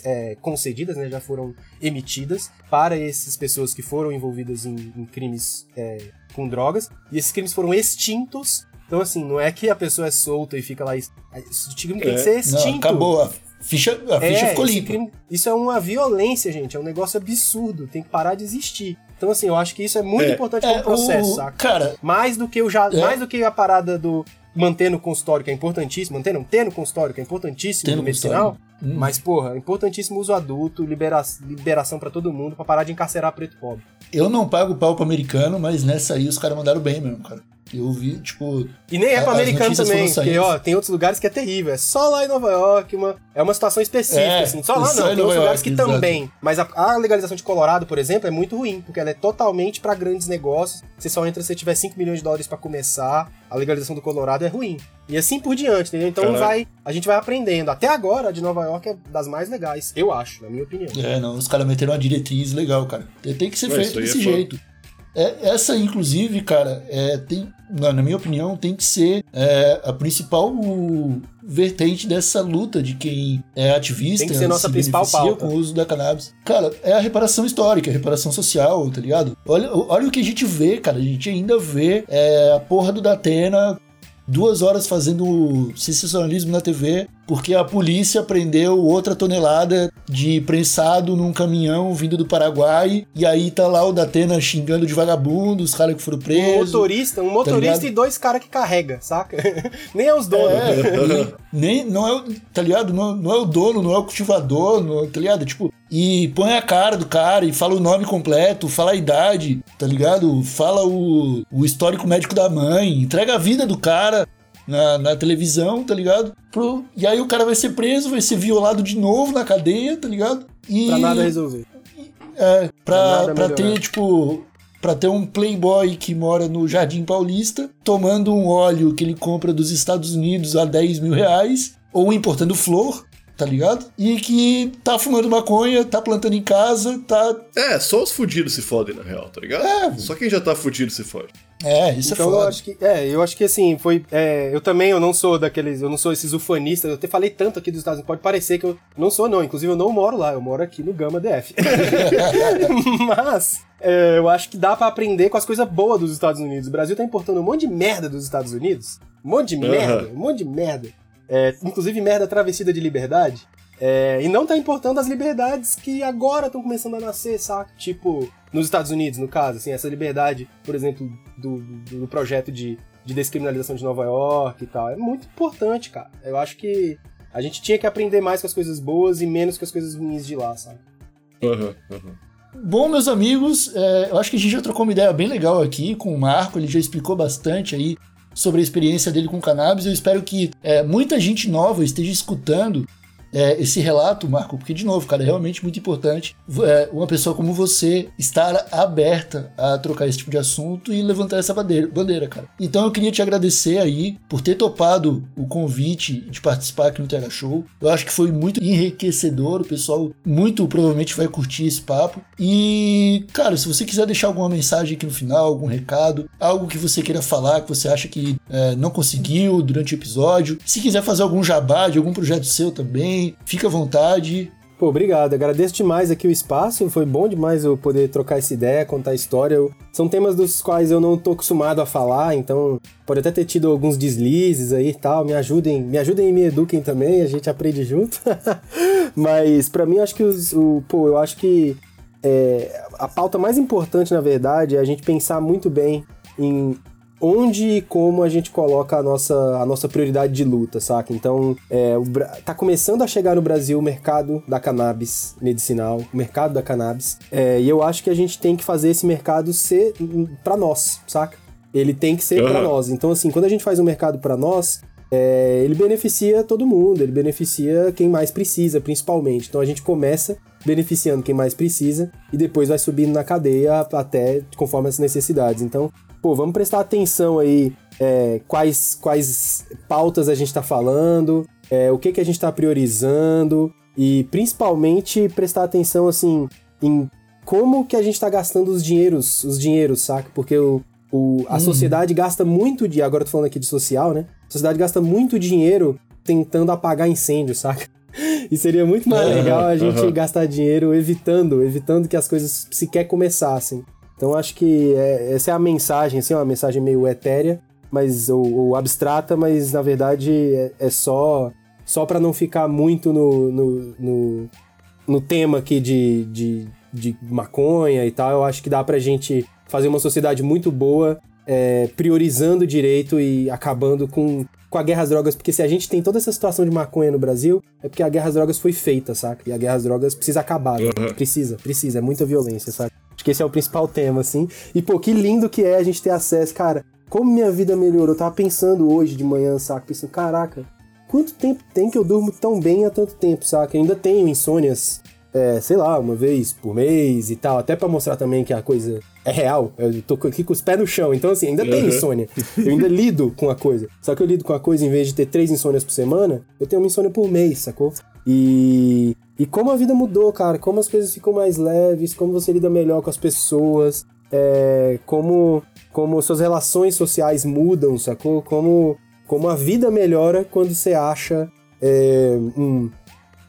é, concedidas, né, já foram emitidas para essas pessoas que foram envolvidas em, em crimes é, com drogas. E esses crimes foram extintos. Então, assim, não é que a pessoa é solta e fica lá. Esse crime tem É. que ser extinto. Não, acabou. A ficha, a ficha ficou limpa. crime- isso é uma violência, gente. É um negócio absurdo. Tem que parar de existir. Então, assim, eu acho que isso é muito É. importante É, como processo, o- saca? Cara, Mais do que o já, É. mais do que a parada do manter no consultório, que é importantíssimo, manter não, ter no consultório, que é importantíssimo no medicinal. Hum. Mas, porra, é importantíssimo o uso adulto, libera liberação pra todo mundo, pra parar de encarcerar preto pobre. eu não pago pau pro americano, mas nessa aí os caras mandaram bem mesmo, cara. Eu vi, tipo. E nem é pra americano também, porque, ó, tem outros lugares que é terrível. É só lá em Nova York, uma, é uma situação específica, É, assim. Só lá só não, em tem Nova outros lugares York, que exato. também. Mas a, a legalização de Colorado, por exemplo, é muito ruim, porque ela é totalmente pra grandes negócios. Você só entra se tiver 5 milhões de dólares pra começar. A legalização do Colorado é ruim. E assim por diante, entendeu? Então Caralho. vai, a gente vai aprendendo. Até agora, a de Nova York é das mais legais, eu acho, na minha opinião. É, não, os caras meteram uma diretriz legal, cara. Tem, que ser feito é desse foda. jeito. É, essa, inclusive, cara, é, tem, na, minha opinião, tem que ser é, a principal vertente dessa luta de quem é ativista, Tem que ser nossa se principal pauta. com o uso da cannabis. Cara, é a reparação histórica, a reparação social, tá ligado? Olha, olha o que a gente vê, cara. A gente ainda vê é, a porra do Datena duas horas fazendo sensacionalismo na TV porque a polícia prendeu outra tonelada de prensado num caminhão vindo do Paraguai e aí tá lá o Datena xingando de vagabundo, os caras que foram Um presos. motorista, um motorista Tá e dois caras que carrega, saca? Nem é os donos. É, nem, não é, o- tá ligado? Não, não é o dono, não é o cultivador, não, tá ligado? Tipo, e põe a cara do cara e fala o nome completo, fala a idade, tá ligado? Fala o, o histórico médico da mãe, entrega a vida do cara na, na televisão, tá ligado? Pro, e aí o cara vai ser preso, vai ser violado de novo na cadeia, tá ligado? E, Pra nada resolver. é, Pra pra, pra ter, tipo, pra ter um playboy que mora no Jardim Paulista, tomando um óleo que ele compra dos Estados Unidos a 10 mil reais, ou importando flor, tá ligado? E que tá fumando maconha, tá plantando em casa, tá... É, só os fudidos se fodem, na real, tá ligado? É. Só quem já tá fudido se fode. É, isso então é eu foda. acho que é, eu acho que assim foi. é, eu também eu não sou daqueles, eu não sou esses ufanistas. Eu até falei tanto aqui dos Estados Unidos, pode parecer que eu não sou não. Inclusive eu não moro lá, eu moro aqui no Gama DF. Mas é, eu acho que dá pra aprender com as coisas boas dos Estados Unidos. O Brasil tá importando um monte de merda dos Estados Unidos, um monte de merda, um monte de merda. É, inclusive merda travestida de liberdade. É, e não tá importando as liberdades que agora estão começando a nascer, saca? Tipo, nos Estados Unidos, no caso, assim, essa liberdade, por exemplo, do, do, do projeto de, de descriminalização de Nova York e tal. É muito importante, cara. Eu acho que a gente tinha que aprender mais com as coisas boas e menos com as coisas ruins de lá, sabe? Aham, aham. Bom, meus amigos, é, eu acho que a gente já trocou uma ideia bem legal aqui com o Marco, ele já explicou bastante aí sobre a experiência dele com cannabis. Eu espero que é, muita gente nova esteja escutando é, esse relato, Marco, porque, de novo, cara, é realmente muito importante é, uma pessoa como você estar aberta a trocar esse tipo de assunto e levantar essa bandeira, bandeira, cara. Então eu queria te agradecer aí por ter topado o convite de participar aqui no TH Show. Eu acho que foi muito enriquecedor, o pessoal muito provavelmente vai curtir esse papo. E, cara, se você quiser deixar alguma mensagem aqui no final, algum recado, algo que você queira falar, que você acha que é, não conseguiu durante o episódio, se quiser fazer algum jabá de algum projeto seu também, fica à vontade. Pô, obrigado. Agradeço demais aqui o espaço. Foi bom demais eu poder trocar essa ideia, contar a história. Eu... São temas dos quais eu não tô acostumado a falar, então pode até ter tido alguns deslizes aí e tal. Me ajudem, me ajudem e me eduquem também, a gente aprende junto. Mas para mim acho que os, o, pô, eu acho que é, a pauta mais importante, na verdade, é a gente pensar muito bem em onde e como a gente coloca a nossa, a nossa prioridade de luta, saca? Então, é, tá começando a chegar no Brasil o mercado da cannabis medicinal, o mercado da cannabis, é, e eu acho que a gente tem que fazer esse mercado ser para nós, saca? Ele tem que ser uhum. para nós. Então, assim, quando a gente faz um mercado para nós, é, ele beneficia todo mundo, ele beneficia quem mais precisa, principalmente. Então a gente começa beneficiando quem mais precisa e depois vai subindo na cadeia até conforme as necessidades. Então, pô, vamos prestar atenção aí é, quais, quais pautas a gente está falando, é, o que, que a gente está priorizando e principalmente prestar atenção assim em como que a gente está gastando os dinheiros, os dinheiros, saca? Porque o, o, a hum. sociedade gasta muito de. Agora eu tô falando aqui de social, né? A sociedade gasta muito dinheiro tentando apagar incêndio, saca? E seria muito mais legal a gente uhum. gastar dinheiro evitando, evitando que as coisas sequer começassem. Então acho que é, essa é a mensagem, assim, uma mensagem meio etérea, mas ou, ou abstrata, mas na verdade é, é só só para não ficar muito no, no, no, no, tema aqui de, de, de maconha e tal. Eu acho que dá pra gente fazer uma sociedade muito boa, é, priorizando direito e acabando com, com a guerra às drogas, porque se a gente tem toda essa situação de maconha no Brasil, é porque a guerra às drogas foi feita, saca? E a guerra às drogas precisa acabar, uhum. precisa, precisa, é muita violência, saca? Acho que esse é o principal tema, assim. E, pô, que lindo que é a gente ter acesso. Cara, como minha vida melhorou. Eu tava pensando hoje de manhã, saca? Pensando, caraca, quanto tempo tem que eu durmo tão bem há tanto tempo, saca? Eu ainda tenho insônias, é, sei lá, uma vez por mês e tal. Até para mostrar também que a coisa é real. Eu tô aqui com os pés no chão. Então, assim, ainda uhum. tem insônia. Eu ainda lido com a coisa. Só que eu lido com a coisa, em vez de ter três insônias por semana, eu tenho uma insônia por mês, sacou? E, e como a vida mudou, cara, como as coisas ficam mais leves, como você lida melhor com as pessoas, é, como, como suas relações sociais mudam, sacou? Como, como a vida melhora quando você acha é, um,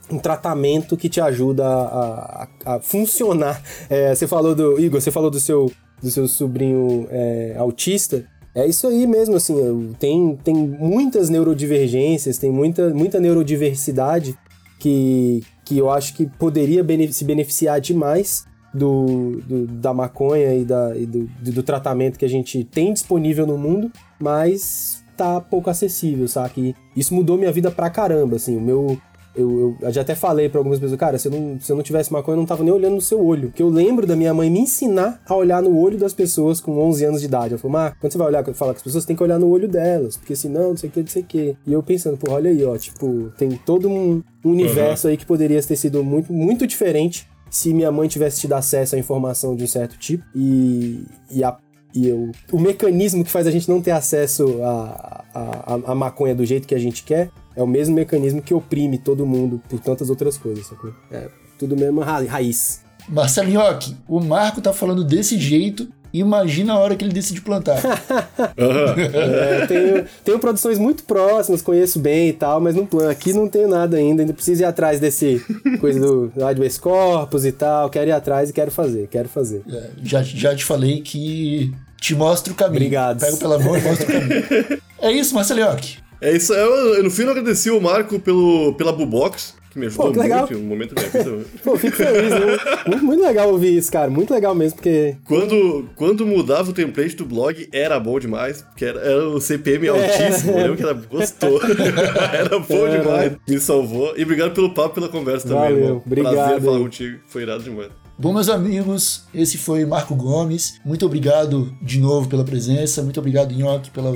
um tratamento que te ajuda a, a, a funcionar. É, você falou do. Igor, você falou do seu, do seu sobrinho é, autista. É isso aí mesmo, assim, tem, tem muitas neurodivergências, tem muita, muita neurodiversidade que, que eu acho que poderia se beneficiar demais do, do, da maconha e, da, e do, do, tratamento que a gente tem disponível no mundo, mas tá pouco acessível, sabe? Isso mudou minha vida pra caramba, assim, o meu, eu, eu, já até falei para algumas pessoas, cara, se eu, não, se eu não tivesse maconha, eu não tava nem olhando no seu olho. Que eu lembro da minha mãe me ensinar a olhar no olho das pessoas com 11 anos de idade. Ela falou, mas quando você vai olhar, falar com as pessoas, tem que olhar no olho delas, porque senão, não sei o que, não sei o que. E eu pensando, pô, olha aí, ó, tipo, tem todo um universo uhum. aí que poderia ter sido muito, muito diferente se minha mãe tivesse tido acesso à informação de um certo tipo. E, e a e eu, o mecanismo que faz a gente não ter acesso à a, a, a, maconha do jeito que a gente quer é o mesmo mecanismo que oprime todo mundo por tantas outras coisas, sacou? É tudo mesmo ra raiz. Marcelinho, o Marco tá falando desse jeito Imagina a hora que ele decide plantar. é, tenho, tenho produções muito próximas, conheço bem e tal, mas não aqui não tenho nada ainda. Ainda preciso ir atrás desse coisa do habeas corpus e tal. Quero ir atrás e quero fazer, quero fazer. É, já, já te falei que te mostro o caminho. Obrigado. Pego pela mão e mostro o caminho. é isso, Marcelioque. É isso. Eu, no fim, eu agradeci o Marco pelo, pela Bubox, que me ajudou Pô, muito legal. no momento da minha vida. Pô, fico feliz. Né? Muito, muito legal ouvir isso, cara. Muito legal mesmo, porque... Quando, quando mudava o template do blog, era bom demais, porque era, era o CPM é. altíssimo. É. Eu lembro que era gostou. era bom é, demais. Me salvou. E obrigado pelo papo, pela conversa também, Valeu. irmão. Obrigado. Prazer falar contigo. Foi irado demais. Bom, meus amigos, esse foi Marco Gomes. Muito obrigado de novo pela presença. Muito obrigado, Nhoque, pela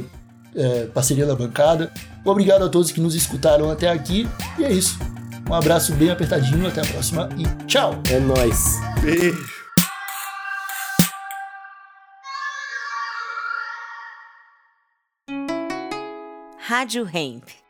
é, parceria da bancada. Obrigado a todos que nos escutaram até aqui. E é isso. Um abraço bem apertadinho, até a próxima e tchau! É nóis! Beijo! Rádio Hemp.